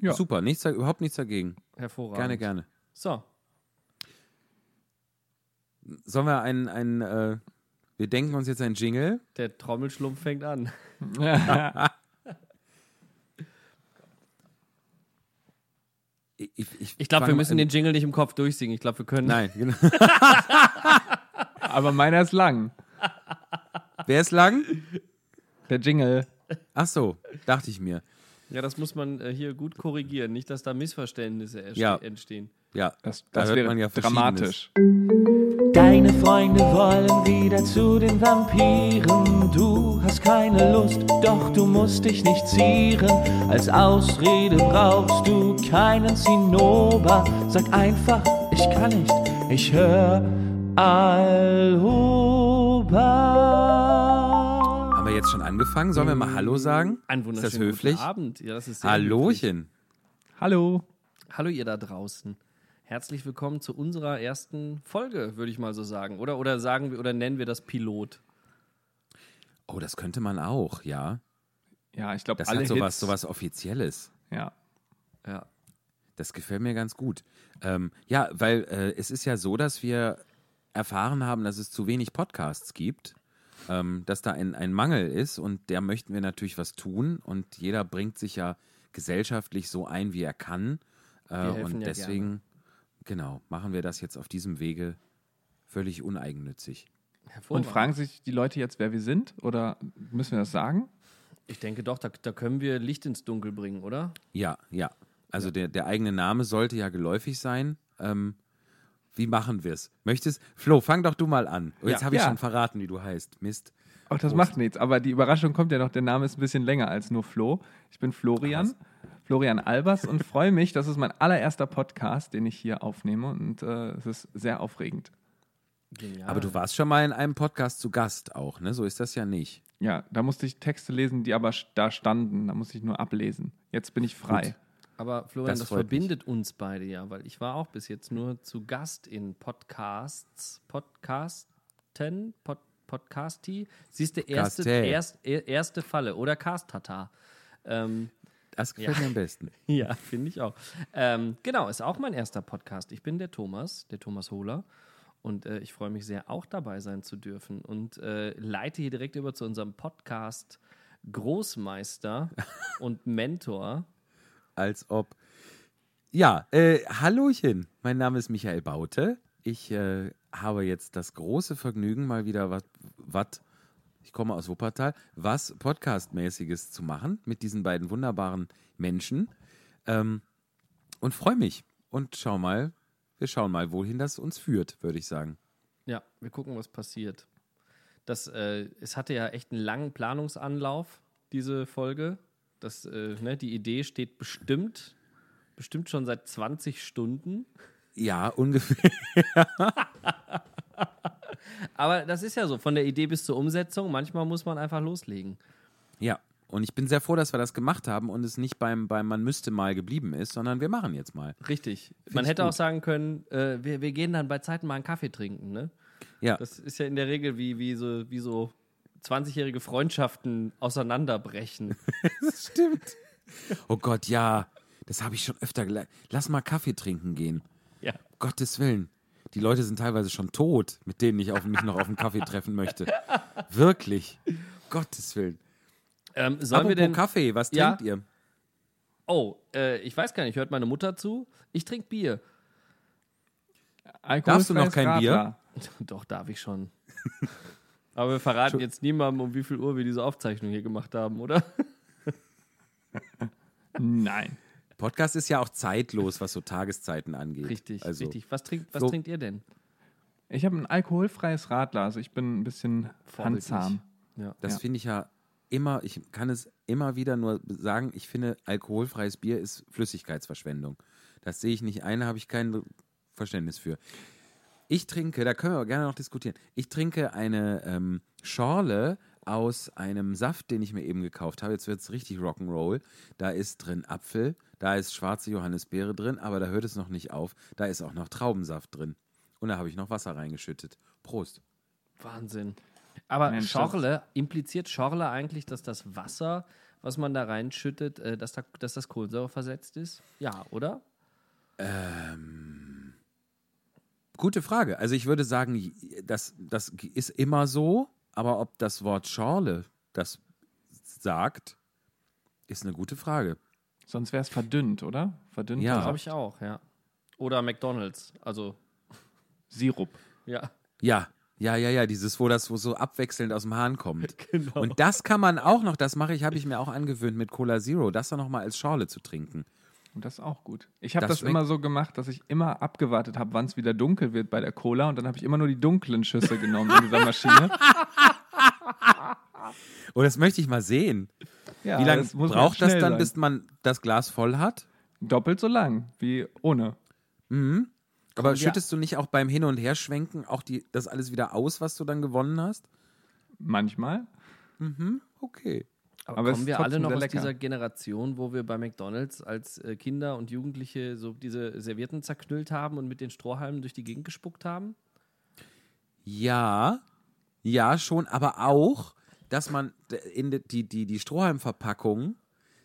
Ja. Super, nichts, überhaupt nichts dagegen. Hervorragend. Gerne, gerne. So, Sollen wir einen, einen äh, wir denken uns jetzt einen Jingle? der Trommelschlumpf fängt an. Ich, ich, ich, glaube, wir müssen den Jingle nicht im Kopf durchsingen. Ich glaube, wir können. Nein, genau. Aber meiner ist lang. Wer ist lang? Der Jingle. Ach so, dachte ich mir. Ja, das muss man äh, hier gut korrigieren. Nicht, dass da Missverständnisse Ja. entstehen. Ja, Das, da das hört wäre man ja dramatisch. Deine Freunde wollen wieder zu den Vampiren. Du hast keine Lust, doch du musst dich nicht zieren. Als Ausrede brauchst du keinen Zinnober. Sag einfach, ich kann nicht, ich höre Alhoba. Jetzt schon angefangen? Sollen wir mal Hallo sagen? Ein Ist wunderschönen das höflich? guten Abend. Ja, das ist sehr höflich. Hallo. Hallo ihr da draußen. Herzlich willkommen zu unserer ersten Folge, würde ich mal so sagen. Oder, oder sagen wir oder nennen wir das Pilot. Oh, das könnte man auch, ja. Ja, ich glaube, Das alle hat sowas, Hits, sowas Offizielles. Ja. Ja. Das gefällt mir ganz gut. Ähm, ja, weil äh, es ist ja so, dass wir erfahren haben, dass es zu wenig Podcasts gibt, ähm, dass da ein, ein Mangel ist und der möchten wir natürlich was tun und jeder bringt sich ja gesellschaftlich so ein, wie er kann. Äh, und ja deswegen, genau, machen wir das jetzt auf diesem Wege völlig uneigennützig. Und fragen sich die Leute jetzt, wer wir sind? Oder müssen wir das sagen? Ich denke doch, da, da können wir Licht ins Dunkel bringen, oder? Ja, ja. Also Der, der eigene Name sollte ja geläufig sein. Ähm, wie machen wir es? Möchtest, Flo, fang doch du mal an. Oh, jetzt Ja. habe ich Ja. schon verraten, wie du heißt. Mist. Auch das Prost. macht nichts. Aber die Überraschung kommt ja noch. Der Name ist ein bisschen länger als nur Flo. Ich bin Florian. Florian Albers und freue mich. Das ist mein allererster Podcast, den ich hier aufnehme. Und äh, es ist sehr aufregend. Genial. Aber du warst schon mal in einem Podcast zu Gast auch, ne? So ist das ja nicht. Ja, da musste ich Texte lesen, die aber da standen. Da musste ich nur ablesen. Jetzt bin ich frei. Aber Florian, Das das, verbindet uns beide ja, weil ich war auch bis jetzt nur zu Gast in Podcasts, Podcasten, Pod, Podcasti. Siehst du, erste, Castel. erst, er- erste Falle oder Cast-Tata. Ähm, Das gefällt Ja. mir am besten. ja, finde ich auch. Ähm, genau, ist auch mein erster Podcast. Ich bin der Thomas, der Thomas Hohler. Und äh, ich freue mich sehr, auch dabei sein zu dürfen. Und äh, leite hier direkt über zu unserem Podcast Großmeister und Mentor. Als ob. Ja, äh, Hallochen. Mein Name ist Michael Baute. Ich äh, habe jetzt das große Vergnügen, mal wieder was, was, ich komme aus Wuppertal, was Podcastmäßiges zu machen mit diesen beiden wunderbaren Menschen. Ähm, und freue mich. Und schau mal, wir schauen mal, wohin das uns führt, würde ich sagen. Ja, wir gucken, was passiert. Das, äh, es hatte ja echt einen langen Planungsanlauf, diese Folge. Das, äh, ne, die Idee steht bestimmt, bestimmt schon seit 20 Stunden. Ja, ungefähr. Aber das ist ja so, von der Idee bis zur Umsetzung, manchmal muss man einfach loslegen. Ja. Und ich bin sehr froh, dass wir das gemacht haben und es nicht beim, beim Man müsste mal geblieben ist, sondern wir machen jetzt mal. Richtig. man ich hätte gut. auch sagen können, äh, wir, wir gehen dann bei Zeiten mal einen Kaffee trinken. Ne? Ja. Das ist ja in der Regel wie, wie so, wie so 20-jährige Freundschaften auseinanderbrechen. Das stimmt. Oh Gott, ja. Das habe ich schon öfter gelernt. Lass mal Kaffee trinken gehen. ja. Gottes Willen. Die Leute sind teilweise schon tot, mit denen ich auf, mich noch auf einen Kaffee treffen möchte. Wirklich. Gottes Willen. Ähm, sollen wir Apropos denn. Kaffee, was Ja? trinkt ihr? Oh, äh, ich weiß gar nicht, hört meine Mutter zu? Ich trinke Bier. Darfst du noch kein Bier? Radler. Doch, darf ich schon. Aber wir verraten jetzt niemandem, um wie viel Uhr wir diese Aufzeichnung hier gemacht haben, oder? Nein. Podcast ist ja auch zeitlos, was so Tageszeiten angeht. Richtig, also, richtig. Was, trinkt, was so- trinkt ihr denn? Ich habe ein alkoholfreies Radler. Also ich bin ein bisschen handsam. Ja. Das Ja. finde ich ja immer, ich kann es immer wieder nur sagen, ich finde, alkoholfreies Bier ist Flüssigkeitsverschwendung. Das sehe ich nicht ein, habe ich kein Verständnis für. Ich trinke, da können wir aber gerne noch diskutieren, ich trinke eine ähm, Schorle aus einem Saft, den ich mir eben gekauft habe. Jetzt wird es richtig Rock'n'Roll. Da ist drin Apfel, da ist schwarze Johannisbeere drin, aber da hört es noch nicht auf. Da ist auch noch Traubensaft drin. Und da habe ich noch Wasser reingeschüttet. Prost. Wahnsinn. Aber Mensch, Schorle, impliziert Schorle eigentlich, dass das Wasser, was man da reinschüttet, äh, dass, da, dass das Kohlensäure versetzt ist? Ja, oder? Gute Frage. Also ich würde sagen, das, das ist immer so, aber ob das Wort Schorle das sagt, ist eine gute Frage. Sonst wäre es verdünnt, oder? Verdünnt. Ja. Glaube ich auch, ja. Oder McDonalds. Also, Sirup. ja. Ja, ja, ja, ja, dieses, wo das wo so abwechselnd aus dem Hahn kommt. Genau. Und das kann man auch noch, das mache ich, habe ich mir auch angewöhnt mit Cola Zero, das dann nochmal als Schorle zu trinken. Und das ist auch gut. Ich habe Das das, immer so gemacht, dass ich immer abgewartet habe, wann es wieder dunkel wird bei der Cola. Und dann habe ich immer nur die dunklen Schüsse genommen in dieser Maschine. Oh, das möchte ich mal sehen. Ja, Wie lange braucht das dann, sein. bis man das Glas voll hat? Doppelt so lang wie ohne. Mhm. Aber Kommt ja- schüttest du nicht auch beim Hin- und Herschwenken auch die, das alles wieder aus, was du dann gewonnen hast? Manchmal. Okay. Aber, Aber kommen wir alle noch aus lecker. dieser Generation, wo wir bei McDonalds als äh, Kinder und Jugendliche so diese Servietten zerknüllt haben und mit den Strohhalmen durch die Gegend gespuckt haben? Ja, ja, schon, aber auch, dass man in die, die, die, die Strohhalmverpackung,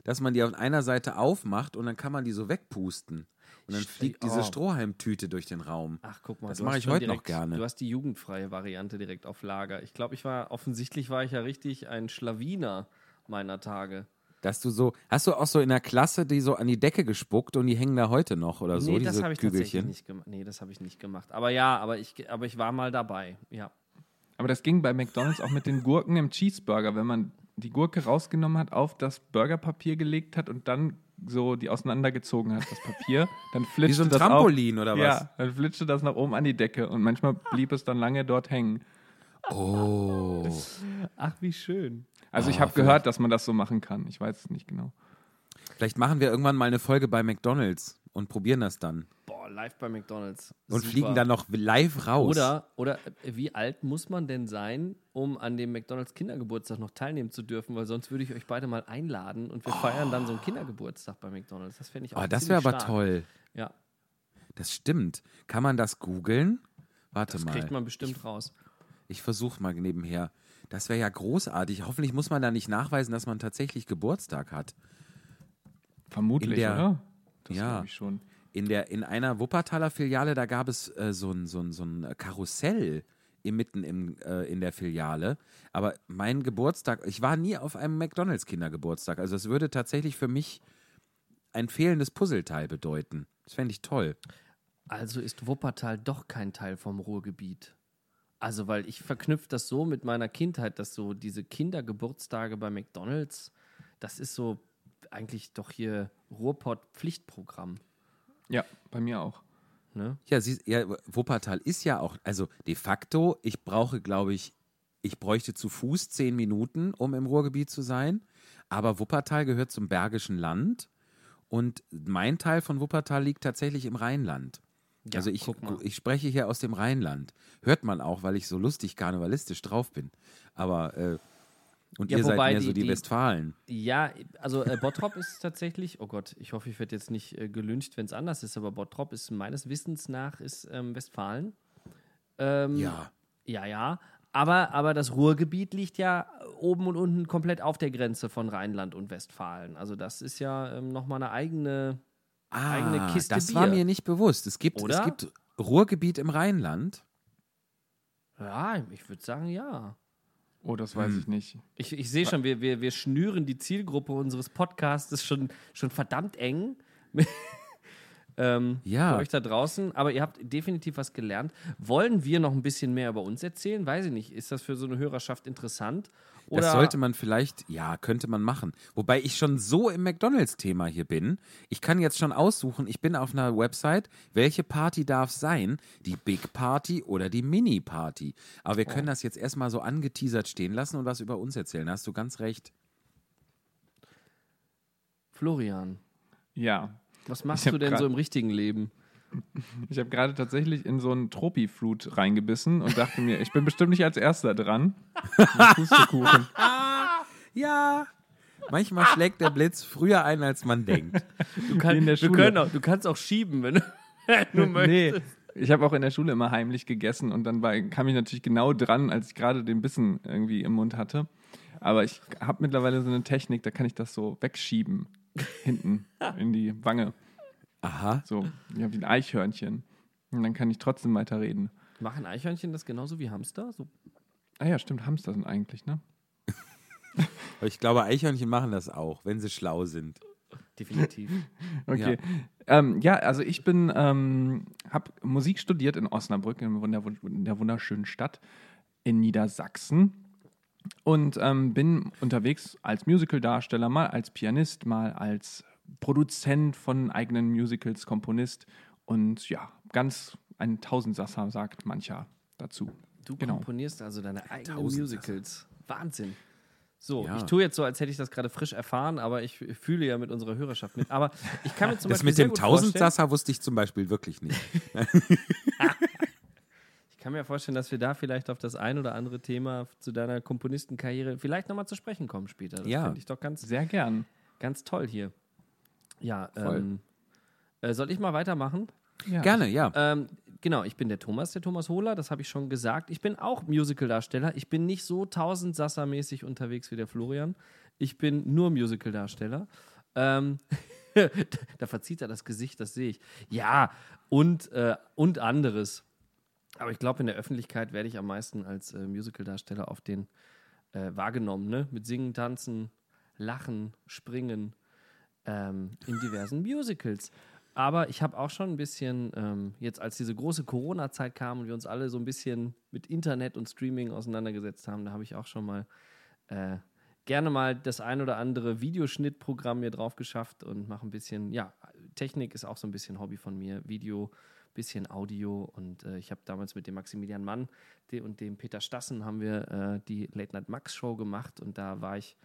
dass man die auf einer Seite aufmacht und dann kann man die so wegpusten. Und dann fliegt diese oh. Strohhalmtüte durch den Raum. Ach, guck mal. Das mache ich heute noch direkt, gerne. Du hast die jugendfreie Variante direkt auf Lager. Ich glaube, ich war, offensichtlich war ich ja richtig ein Schlawiner meiner Tage. Dass du so, hast du auch so in der Klasse die so an die Decke gespuckt und die hängen da heute noch oder so, nee, das diese habe ich tatsächlich Kügelchen? nicht gemacht. Nee, das habe ich nicht gemacht. Aber ja, aber ich, aber ich war mal dabei. Ja. Aber das ging bei McDonalds auch mit den Gurken im Cheeseburger, wenn man die Gurke rausgenommen hat, auf das Burgerpapier gelegt hat und dann so die auseinandergezogen hat, das Papier, dann Wie flitschte so ein das Trampolin auf, oder was? Ja, dann flitschte das nach oben an die Decke und manchmal blieb es dann lange dort hängen. Oh. Ach, wie schön. Also ich Ah, habe gehört, dass man das so machen kann. Ich weiß es nicht genau. Vielleicht machen wir irgendwann mal eine Folge bei McDonalds und probieren das dann. Boah, live bei McDonalds. Und Super. fliegen dann noch live raus. Oder, oder äh, wie alt muss man denn sein, um an dem McDonalds Kindergeburtstag noch teilnehmen zu dürfen? Weil sonst würde ich euch beide mal einladen und wir feiern dann so einen Kindergeburtstag bei McDonalds. Das fände ich auch Oh, das wäre aber toll. Ja, Das stimmt. Kann man das googeln? Warte das mal. kriegt man bestimmt raus. Ich versuche mal nebenher. Das wäre ja großartig. Hoffentlich muss man da nicht nachweisen, dass man tatsächlich Geburtstag hat. Vermutlich, der- oder? Das Ja. glaube ich schon. In, der, in einer Wuppertaler Filiale, da gab es äh, so, ein, so, ein, so ein Karussell mitten im, äh, in der Filiale. Aber mein Geburtstag, ich war nie auf einem McDonalds-Kindergeburtstag. Also es würde tatsächlich für mich ein fehlendes Puzzleteil bedeuten. Das fände ich toll. Also ist Wuppertal doch kein Teil vom Ruhrgebiet. Also, weil ich verknüpfe das so mit meiner Kindheit, dass so diese Kindergeburtstage bei McDonalds, das ist so eigentlich doch hier Ruhrpott-Pflichtprogramm. Ja, bei mir auch. Ne? Ja, sie, ja, Wuppertal ist ja auch, also de facto, ich brauche, glaube ich, ich bräuchte zu Fuß zehn Minuten, um im Ruhrgebiet zu sein. Aber Wuppertal gehört zum Bergischen Land und mein Teil von Wuppertal liegt tatsächlich im Rheinland. Ja, also ich, ich spreche hier aus dem Rheinland. Hört man auch, weil ich so lustig karnevalistisch drauf bin. Aber äh, und Ja, ihr seid mehr die- so die, die- Westfalen. Ja, also äh, Bottrop ist tatsächlich, oh Gott, ich hoffe, ich werde jetzt nicht äh, gelüncht, wenn es anders ist, aber Bottrop ist meines Wissens nach ist ähm, Westfalen. Ähm, Ja. Ja, ja. Aber, aber das Ruhrgebiet liegt ja oben und unten komplett auf der Grenze von Rheinland und Westfalen. Also das ist ja ähm, nochmal eine eigene. Eigene Ah, Kiste das Bier. war mir nicht bewusst. Es gibt, es gibt Ruhrgebiet im Rheinland. Ja, ich würde sagen, ja. Oh, das weiß Hm. ich nicht. Ich, ich sehe schon, wir, wir, wir schnüren die Zielgruppe unseres Podcasts schon, schon verdammt eng. ähm, Ja. Für euch da draußen. Aber ihr habt definitiv was gelernt. Wollen wir noch ein bisschen mehr über uns erzählen? Weiß ich nicht. Ist das für so eine Hörerschaft interessant? Oder Das sollte man vielleicht, ja, könnte man machen. Wobei ich schon so im McDonalds-Thema hier bin. Ich kann jetzt schon aussuchen, ich bin auf einer Website, welche Party darf sein? Die Big Party oder die Mini Party? Aber wir können das jetzt erstmal so angeteasert stehen lassen und was über uns erzählen. Da hast du ganz recht. Florian, Ja. was machst du denn so im richtigen Leben? Ich habe gerade tatsächlich in so einen Tropiflut reingebissen und dachte mir, ich bin bestimmt nicht als Erster dran. Pustekuchen. Ja. Manchmal schlägt der Blitz früher ein, als man denkt. Du, kann, in der wir Schule. können auch, du kannst auch schieben, wenn du, wenn du Nee, möchtest. ich habe auch in der Schule immer heimlich gegessen und dann war, kam ich natürlich genau dran, als ich gerade den Bissen irgendwie im Mund hatte. Aber ich habe mittlerweile so eine Technik, da kann ich das so wegschieben. Hinten in die Wange. Aha. So, ja, wie ein Eichhörnchen. Und dann kann ich trotzdem weiterreden. Machen Eichhörnchen das genauso wie Hamster? So Ah ja, stimmt, Hamster sind eigentlich, ne? Aber ich glaube, Eichhörnchen machen das auch, wenn sie schlau sind. definitiv. Okay. Ja, ähm, ja also ich bin, ähm, habe Musik studiert in Osnabrück, in der, in der wunderschönen Stadt in Niedersachsen. Und ähm, bin unterwegs als Musical-Darsteller, mal als Pianist, mal als Produzent von eigenen Musicals, Komponist. Und ja, ganz ein Tausendsasser, sagt mancher dazu. Du Genau. komponierst also deine eigenen. Musicals. Wahnsinn. So, Ja. ich tue jetzt so, als hätte ich das gerade frisch erfahren, aber ich fühle ja mit unserer Hörerschaft mit. Aber ich kann mir zum Das Beispiel mit sehr dem Tausendsasser wusste ich zum Beispiel wirklich nicht. ich kann mir vorstellen, dass wir da vielleicht auf das ein oder andere Thema zu deiner Komponistenkarriere vielleicht nochmal zu sprechen kommen später. Das Ja. finde ich doch ganz, Sehr gern. ganz toll hier. Ja, Voll. ähm, äh, soll ich mal weitermachen? Ja. Gerne, ja. Ähm, genau, ich bin der Thomas, der Thomas Hohler, das habe ich schon gesagt. Ich bin auch Musical-Darsteller. Ich bin nicht so tausendsasser-mäßig unterwegs wie der Florian. Ich bin nur Musical-Darsteller. Ähm, da verzieht er das Gesicht, das sehe ich. Ja, und, äh, und anderes. Aber ich glaube, in der Öffentlichkeit werde ich am meisten als äh, Musical-Darsteller auf den äh, wahrgenommen, ne? Mit Singen, Tanzen, Lachen, Springen ähm, in diversen Musicals. Aber ich habe auch schon ein bisschen, ähm, jetzt als diese große Corona-Zeit kam und wir uns alle so ein bisschen mit Internet und Streaming auseinandergesetzt haben, da habe ich auch schon mal äh, gerne mal das ein oder andere Videoschnittprogramm mir drauf geschafft und mache ein bisschen, ja, Technik ist auch so ein bisschen Hobby von mir, Video, bisschen Audio und äh, ich habe damals mit dem Maximilian Mann und dem Peter Stassen haben wir äh, die Late Night Max Show gemacht und da war ich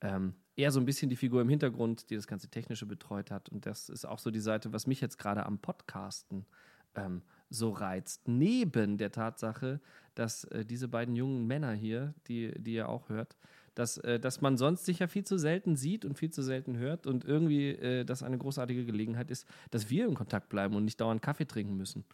ähm, eher so ein bisschen die Figur im Hintergrund, die das ganze Technische betreut hat. Und das ist auch so die Seite, was mich jetzt gerade am Podcasten ähm, so reizt. Neben der Tatsache, dass äh, diese beiden jungen Männer hier, die, die ihr auch hört, dass, äh, dass man sonst sich ja viel zu selten sieht und viel zu selten hört und irgendwie äh, das eine großartige Gelegenheit ist, dass wir in Kontakt bleiben und nicht dauernd Kaffee trinken müssen.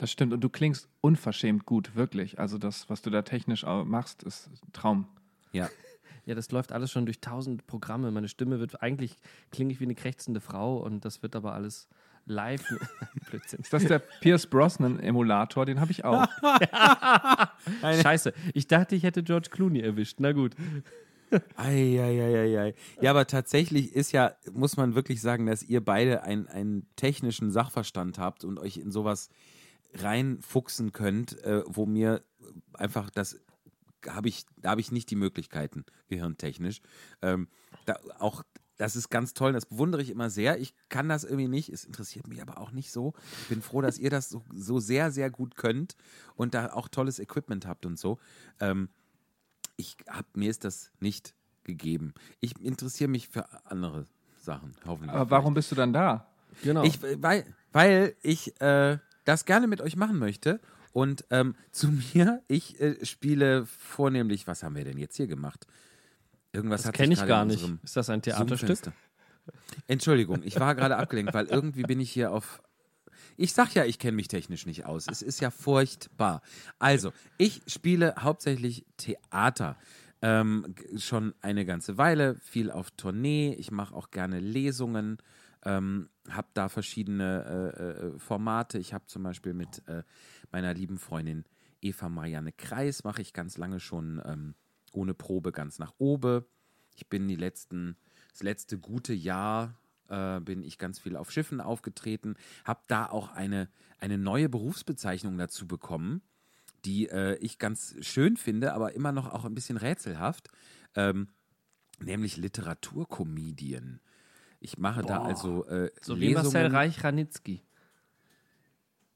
Das stimmt. Und du klingst unverschämt gut, wirklich. Also das, was du da technisch machst, ist ein Traum. Ja. Ja, das läuft alles schon durch tausend Programme. Meine Stimme wird eigentlich klinge ich wie eine krächzende Frau und das wird aber alles live. Blödsinn. Ist das der Pierce Brosnan-Emulator? Den habe ich auch. Scheiße, ich dachte, ich hätte George Clooney erwischt. Na gut. Eieieiei. Ja, aber tatsächlich ist ja, muss man wirklich sagen, dass ihr beide ein- einen technischen Sachverstand habt und euch in sowas reinfuchsen könnt, äh, wo mir einfach das habe ich, da habe ich nicht die Möglichkeiten, gehirntechnisch. Ähm, da, auch das ist ganz toll, das bewundere ich immer sehr. Ich kann das irgendwie nicht, es interessiert mich aber auch nicht so. Ich bin froh, dass ihr das so, so sehr, sehr gut könnt und da auch tolles Equipment habt und so. Ähm, ich hab, mir ist das nicht gegeben. Ich interessiere mich für andere Sachen, hoffentlich. Aber warum bist du dann da? Genau. Ich, weil, weil ich äh, das gerne mit euch machen möchte. Und ähm, zu mir, ich äh, spiele vornehmlich, was haben wir denn jetzt hier gemacht? Irgendwas das kenne ich gar nicht. Ist das ein Theaterstück? Entschuldigung, ich war gerade abgelenkt, weil irgendwie bin ich hier auf. Ich sag ja, ich kenne mich technisch nicht aus. Es ist ja furchtbar. Also, ich spiele hauptsächlich Theater. Ähm, schon eine ganze Weile, viel auf Tournee. Ich mache auch gerne Lesungen, ähm, habe da verschiedene äh, äh, Formate. Ich habe zum Beispiel mit äh, meiner lieben Freundin Eva Marianne Kreis, mache ich ganz lange schon ähm, ohne Probe ganz nach oben. Ich bin die letzten, das letzte gute Jahr äh, bin ich ganz viel auf Schiffen aufgetreten, habe da auch eine, eine neue Berufsbezeichnung dazu bekommen, die äh, ich ganz schön finde, aber immer noch auch ein bisschen rätselhaft, ähm, nämlich Literaturcomedian. Ich mache da also äh, So wie Marcel Lesungen. Reich-Ranitzky.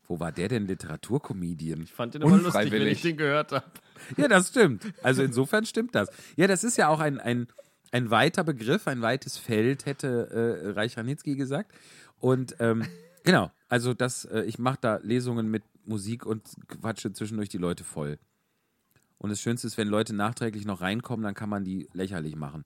Wo war der denn Literaturcomedian? Ich fand den immer lustig, wenn ich den gehört habe. Ja, das stimmt. Also insofern stimmt das. Ja, das ist ja auch ein, ein, ein weiter Begriff, ein weites Feld, hätte äh, Reich Ranitzky gesagt. Und ähm, genau, also das, äh, ich mache da Lesungen mit Musik und quatsche zwischendurch die Leute voll. Und das Schönste ist, wenn Leute nachträglich noch reinkommen, dann kann man die lächerlich machen.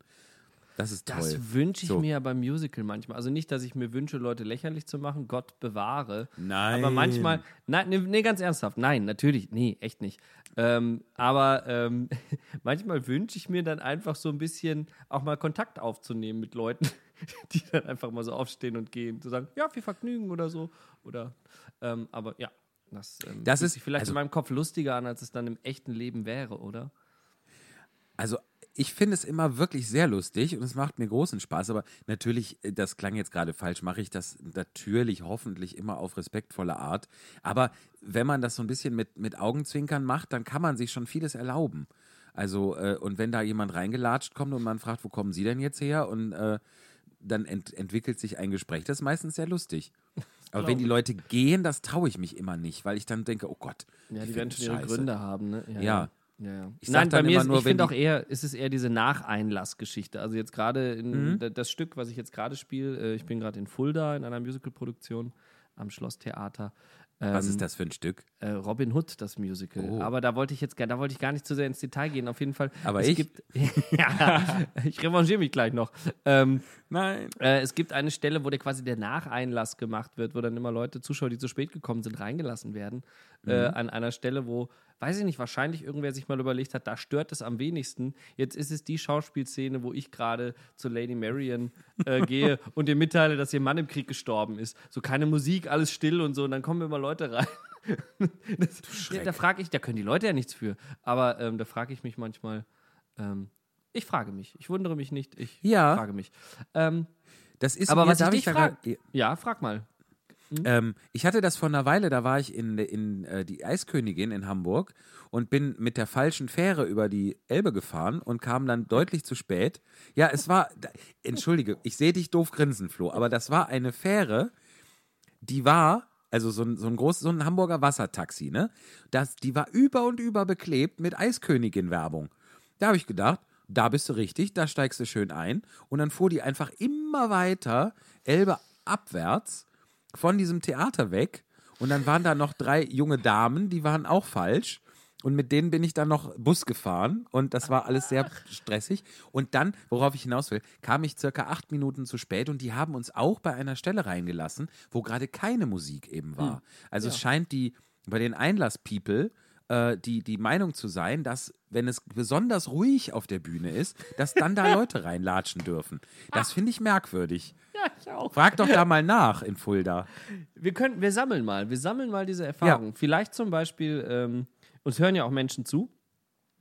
Das ist toll. Das wünsche ich So. mir ja beim Musical manchmal. Also nicht, dass ich mir wünsche, Leute lächerlich zu machen, Gott bewahre. Nein. Aber manchmal, nein, nee, nee, ganz ernsthaft, nein, natürlich, nee, echt nicht. Ähm, aber ähm, manchmal wünsche ich mir dann einfach so ein bisschen auch mal Kontakt aufzunehmen mit Leuten, die dann einfach mal so aufstehen und gehen, zu sagen, ja, viel Vergnügen oder so. Oder, ähm, aber ja, das, ähm, Das ist- sich vielleicht also- in meinem Kopf lustiger an, als es dann im echten Leben wäre, oder? Also ich finde es immer wirklich sehr lustig und es macht mir großen Spaß, aber natürlich, äh, das klang jetzt gerade falsch, mache ich das natürlich hoffentlich immer auf respektvolle Art. Aber wenn man das so ein bisschen mit, mit Augenzwinkern macht, dann kann man sich schon vieles erlauben. Also, äh, und wenn da jemand reingelatscht kommt und man fragt, wo kommen Sie denn jetzt her? Und äh, dann ent entwickelt sich ein Gespräch. Das ist meistens sehr lustig. Aber wenn die Leute gehen, das traue ich mich immer nicht, weil ich dann denke, oh Gott. Ja, die werden schon ihre. Gründe haben, ne? Ja. ja. Ja. Ich Nein, bei mir ist, nur, ich finde auch eher, ist es eher diese Nacheinlassgeschichte. Also jetzt gerade Mhm. da- das Stück, was ich jetzt gerade spiele, äh, ich bin gerade in Fulda in einer Musicalproduktion am Schlosstheater. Was Ähm, ist das für ein Stück? äh, Robin Hood, das Musical. Oh. Aber da wollte ich jetzt gar- da wollte ich gar nicht zu sehr ins Detail gehen. Auf jeden Fall. Aber es ich? Gibt, ja, ich revanchiere mich gleich noch. Ähm, Nein. äh, es gibt eine Stelle, wo der quasi der Nacheinlass gemacht wird, wo dann immer Leute, Zuschauer, die zu spät gekommen sind, reingelassen werden. Äh, an einer Stelle, wo, weiß ich nicht, wahrscheinlich irgendwer sich mal überlegt hat, da stört es am wenigsten. Jetzt ist es die Schauspielszene, wo ich gerade zu Lady Marian äh, gehe und ihr mitteile, dass ihr Mann im Krieg gestorben ist. So keine Musik, alles still und so. Und dann kommen immer Leute rein. das, ja, da frage ich, da können die Leute ja nichts für. Aber ähm, da frage ich mich manchmal, ähm, ich frage mich, ich wundere mich nicht, ich Ja. frage mich. Ähm, Das ist aber was ich darf dich da frage, ja, frag mal. Ähm, ich hatte das vor einer Weile, da war ich in, in äh, die Eiskönigin in Hamburg und bin mit der falschen Fähre über die Elbe gefahren und kam dann deutlich zu spät. Ja, es war, da, entschuldige, ich sehe dich doof grinsen, Flo, aber das war eine Fähre, die war, also so ein, so ein großes, so ein Hamburger Wassertaxi, ne? Das, die war über und über beklebt mit Eiskönigin-Werbung. Da habe ich gedacht, da bist du richtig, da steigst du schön ein. Und dann fuhr die einfach immer weiter, Elbe abwärts, von diesem Theater weg. Und dann waren da noch drei junge Damen, die waren auch falsch. Und mit denen bin ich dann noch Bus gefahren und das war alles sehr stressig. Und dann, worauf ich hinaus will, kam ich circa acht Minuten zu spät und die haben uns auch bei einer Stelle reingelassen, wo gerade keine Musik eben war. Also es scheint die bei den Einlass-People äh, die, die Meinung zu sein, dass wenn es besonders ruhig auf der Bühne ist, dass dann da Leute reinlatschen dürfen. Das finde ich merkwürdig. Ja, ich auch. Frag doch da mal nach in Fulda. Wir können, wir sammeln mal, wir sammeln mal diese Erfahrungen. Vielleicht zum Beispiel, ähm, uns hören ja auch Menschen zu.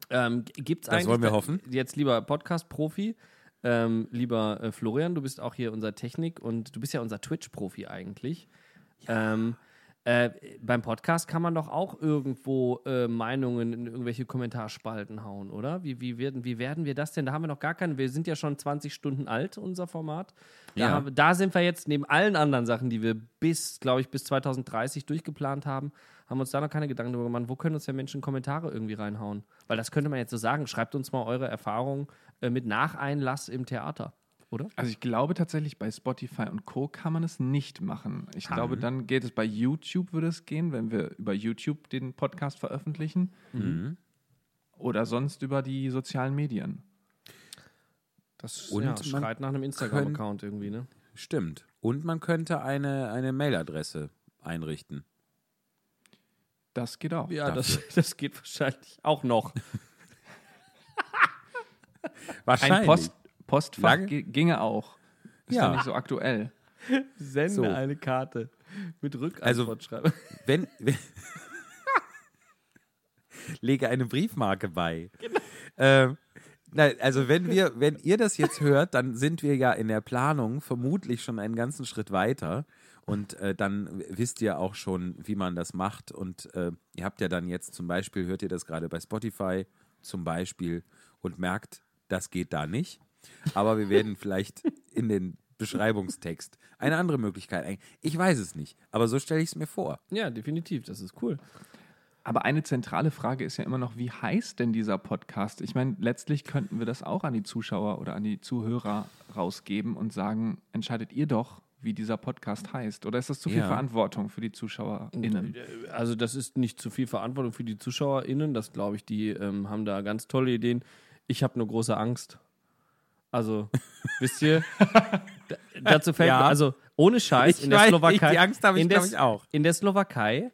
Ähm, Gibt es Das eigentlich wollen wir hoffen. Jetzt lieber Podcast-Profi, ähm, lieber äh, Florian, du bist auch hier unser Technik und du bist ja unser Twitch-Profi eigentlich. Ähm, äh, beim Podcast kann man doch auch irgendwo äh, Meinungen in irgendwelche Kommentarspalten hauen, oder? Wie, wie, werden, wie werden wir das denn? Da haben wir noch gar keine. Wir sind ja schon 20 Stunden alt, unser Format. Da, Ja. haben, da sind wir jetzt neben allen anderen Sachen, die wir bis, glaube ich, bis 2030 durchgeplant haben, haben uns da noch keine Gedanken darüber gemacht, wo können uns ja Menschen Kommentare irgendwie reinhauen? Weil das könnte man jetzt so sagen. Schreibt uns mal eure Erfahrungen äh, mit Nacheinlass im Theater, oder? Also ich glaube tatsächlich, bei Spotify und Co. kann man es nicht machen. Ich glaube, dann geht es bei YouTube, würde es gehen, wenn wir über YouTube den Podcast veröffentlichen. Oder sonst über die sozialen Medien. Das Und ja, schreit nach einem Instagram-Account irgendwie, ne? Stimmt. Und man könnte eine, eine Mailadresse einrichten. Das geht auch. Ja, das, das geht wahrscheinlich auch noch. Ein Post, Postfach ginge auch. Ist Ja. nicht so aktuell. Sende So. eine Karte mit Rückantwort Also- schreiben. Wenn, wenn lege eine Briefmarke bei. Ähm, nein, also wenn wir, wenn ihr das jetzt hört, dann sind wir ja in der Planung vermutlich schon einen ganzen Schritt weiter. Und äh, dann wisst ihr auch schon, wie man das macht. Und äh, ihr habt ja dann jetzt zum Beispiel, hört ihr das gerade bei Spotify zum Beispiel und merkt, das geht da nicht. Aber wir werden vielleicht in den Beschreibungstext eine andere Möglichkeit ein. Ich weiß es nicht, aber so stelle ich es mir vor. Ja, definitiv, das ist cool. Aber eine zentrale Frage ist ja immer noch, wie heißt denn dieser Podcast? Ich meine, letztlich könnten wir das auch an die Zuschauer oder an die Zuhörer rausgeben und sagen, entscheidet ihr doch, wie dieser Podcast heißt. Oder ist das zu viel Ja. Verantwortung für die ZuschauerInnen? Also das ist nicht zu viel Verantwortung für die ZuschauerInnen. Das glaube ich, die ähm, haben da ganz tolle Ideen. Ich habe nur große Angst. Also, wisst ihr, dazu fällt Ja. mir, also ohne Scheiß, Ich in der weiß, Slowakei. die Angst habe ich, in der, glaub ich, auch. In der Slowakei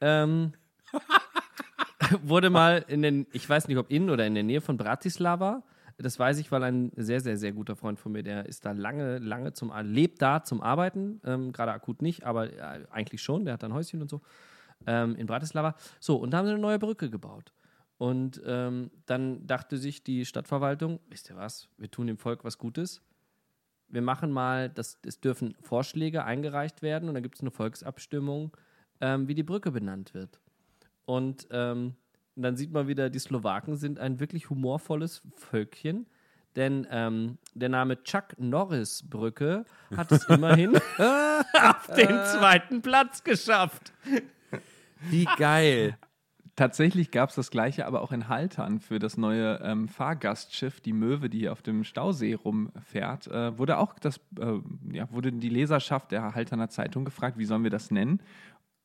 ähm, wurde mal in den, ich weiß nicht, ob in oder in der Nähe von Bratislava, das weiß ich, weil ein sehr, sehr, sehr guter Freund von mir, der ist da lange, lange zum, lebt da zum Arbeiten, ähm, gerade akut nicht, aber äh, eigentlich schon, der hat da ein Häuschen und so, ähm, in Bratislava. So, und da haben sie eine neue Brücke gebaut. Und ähm, dann dachte sich die Stadtverwaltung, wisst ihr was, wir tun dem Volk was Gutes. Wir machen mal, das, es dürfen Vorschläge eingereicht werden und dann gibt es eine Volksabstimmung, ähm, wie die Brücke benannt wird. Und ähm, dann sieht man wieder, die Slowaken sind ein wirklich humorvolles Völkchen. Denn ähm, der Name Chuck Norris Brücke hat es immerhin auf den zweiten Platz geschafft. Wie geil. Tatsächlich gab es das gleiche aber auch in Haltern für das neue ähm, Fahrgastschiff, die Möwe, die hier auf dem Stausee rumfährt. Äh, wurde auch das, äh, ja, wurde die Leserschaft der Halterner Zeitung gefragt, wie sollen wir das nennen?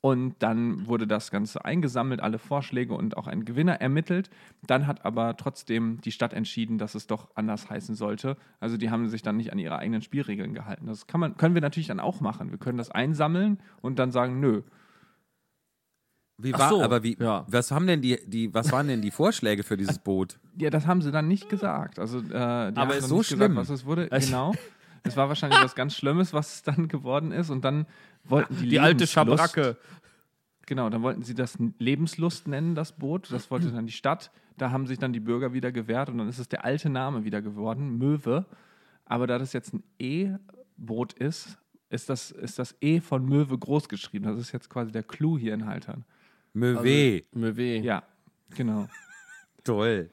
Und dann wurde das Ganze eingesammelt, alle Vorschläge und auch ein Gewinner ermittelt. Dann hat aber trotzdem die Stadt entschieden, dass es doch anders heißen sollte. Also die haben sich dann nicht an ihre eigenen Spielregeln gehalten. Das kann man, können wir natürlich dann auch machen. Wir können das einsammeln und dann sagen, nö, Wie war, so, aber wie, ja. was haben denn die, die, was waren denn die Vorschläge für dieses Boot? Ja, das haben sie dann nicht gesagt. Also, äh, die Aber dann so schlimm. Gesagt, was es wurde. Also- genau. Es war wahrscheinlich was ganz Schlimmes, was es dann geworden ist. Und dann wollten die Die alte Schabracke. Genau, dann wollten sie das Lebenslust nennen, das Boot. Das wollte dann die Stadt. Da haben sich dann die Bürger wieder gewehrt und dann ist es der alte Name wieder geworden, Möwe. Aber da das jetzt ein E-Boot ist, ist das, ist das E von Möwe groß geschrieben. Das ist jetzt quasi der Clou hier in Haltern. Möwe. Möwe. Ja, genau. Toll.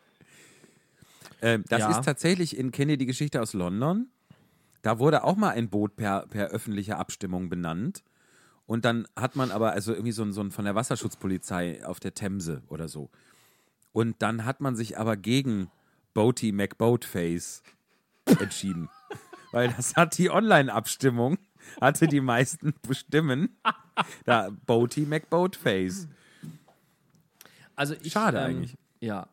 Ähm, das Ja. ist tatsächlich in, kennt ihr die Geschichte aus London? Da wurde auch mal ein Boot per, per öffentliche Abstimmung benannt. Und dann hat man aber, also irgendwie so ein, so ein von der Wasserschutzpolizei auf der Themse oder so. Und dann hat man sich aber gegen Boaty McBoatface entschieden. Weil das hat die Online-Abstimmung, hatte die meisten Stimmen. Da Boaty McBoatface. Also ich, Schade ähm, eigentlich. Ja.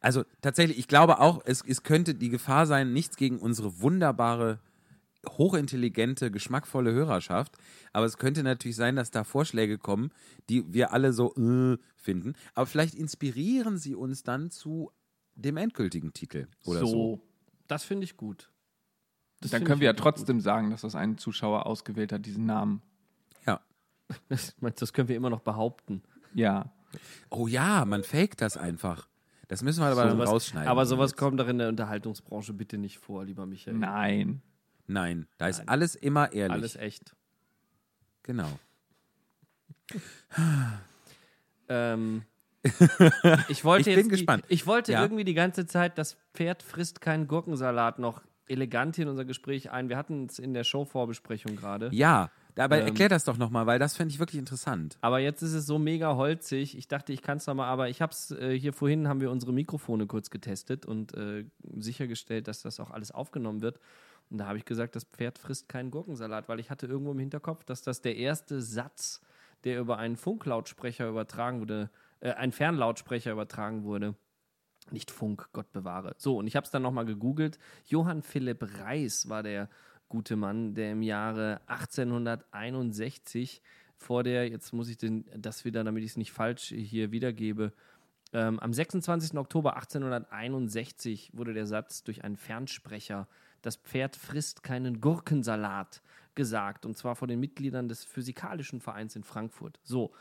Also tatsächlich, ich glaube auch, es, es könnte die Gefahr sein, nichts gegen unsere wunderbare, hochintelligente, geschmackvolle Hörerschaft. Aber es könnte natürlich sein, dass da Vorschläge kommen, die wir alle so äh, finden. Aber vielleicht inspirieren sie uns dann zu dem endgültigen Titel oder so. Das finde ich gut. Das Dann können wir ja trotzdem sagen, dass das ein Zuschauer ausgewählt hat, diesen Namen. Ja. gut. Das, das können wir immer noch behaupten. Ja. Oh ja, man faked das einfach. Das müssen wir aber dann Sowas- rausschneiden. aber sowas jetzt. kommt doch in der Unterhaltungsbranche bitte nicht vor, lieber Michael. Nein. Nein, da ist alles immer ehrlich. Alles echt. Genau. Ähm, ich wollte Ich jetzt bin die, gespannt. Ich wollte Ja. irgendwie die ganze Zeit, das Pferd frisst keinen Gurkensalat noch elegant hier in unser Gespräch ein. Wir hatten es in der Showvorbesprechung gerade. Ja, aber Ähm, erklär das doch nochmal, weil das fände ich wirklich interessant. Aber jetzt ist es so mega holzig. Ich dachte, ich kann es nochmal, aber ich habe es äh, hier vorhin, haben wir unsere Mikrofone kurz getestet und äh, sichergestellt, dass das auch alles aufgenommen wird. Und da habe ich gesagt, das Pferd frisst keinen Gurkensalat, weil ich hatte irgendwo im Hinterkopf, dass das der erste Satz, der über einen Funklautsprecher übertragen wurde, äh, ein Fernlautsprecher übertragen wurde. Nicht Funk, Gott bewahre. So, und ich habe es dann nochmal gegoogelt. Johann Philipp Reis war der gute Mann, der im Jahre 1861 vor der, jetzt muss ich den, das wieder, damit ich es nicht falsch hier wiedergebe, ähm, am 26. Oktober 1861 wurde der Satz durch einen Fernsprecher, das Pferd frisst keinen Gurkensalat, gesagt. Und zwar vor den Mitgliedern des Physikalischen Vereins in Frankfurt. So.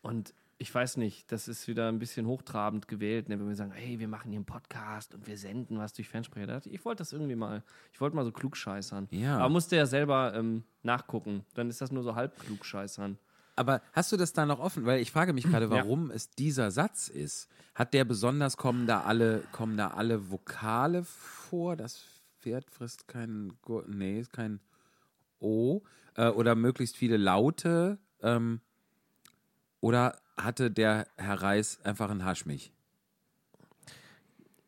Und ich weiß nicht, das ist wieder ein bisschen hochtrabend gewählt, ne, wenn wir sagen, hey, wir machen hier einen Podcast und wir senden was durch Fernsprecher. Ich wollte das irgendwie mal, ich wollte mal so klugscheißern. Ja. Aber musste ja selber ähm, nachgucken. Dann ist das nur so halb klugscheißern. Aber hast du das da noch offen? Weil ich frage mich gerade, warum es dieser Satz ist. Hat der besonders, kommen da alle, kommen da alle Vokale vor? Das Pferd frisst kein, Gur nee, ist kein O. Äh, oder möglichst viele Laute. Ähm, oder hatte der Herr Reis einfach einen Haschmich?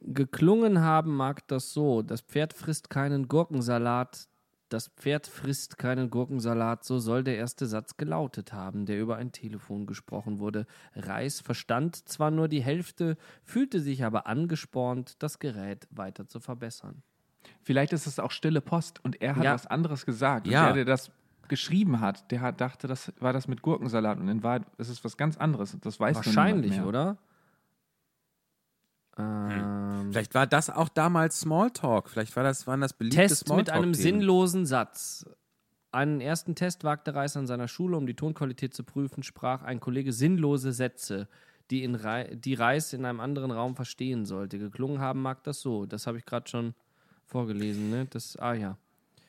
Geklungen haben mag das so, das Pferd frisst keinen Gurkensalat, Das Pferd frisst keinen Gurkensalat, so soll der erste Satz gelautet haben, der über ein Telefon gesprochen wurde. Reis verstand zwar nur die Hälfte, fühlte sich aber angespornt, das Gerät weiter zu verbessern. Vielleicht ist es auch stille Post und er hat Ja. was anderes gesagt. Ja. Und der, der das geschrieben hat, der hat, dachte, das war das mit Gurkensalat und in Wahrheit ist es was ganz anderes. Das weiß Wahrscheinlich, oder? Ähm, Vielleicht war das auch damals Smalltalk. Vielleicht war das, waren das beliebte Test mit einem sinnlosen Satz. Einen ersten Test wagte Reis an seiner Schule, um die Tonqualität zu prüfen, sprach ein Kollege sinnlose Sätze, die, in Rei die Reis in einem anderen Raum verstehen sollte. Geklungen haben mag das so. Das habe ich gerade schon vorgelesen. Ne? Das, ah ja.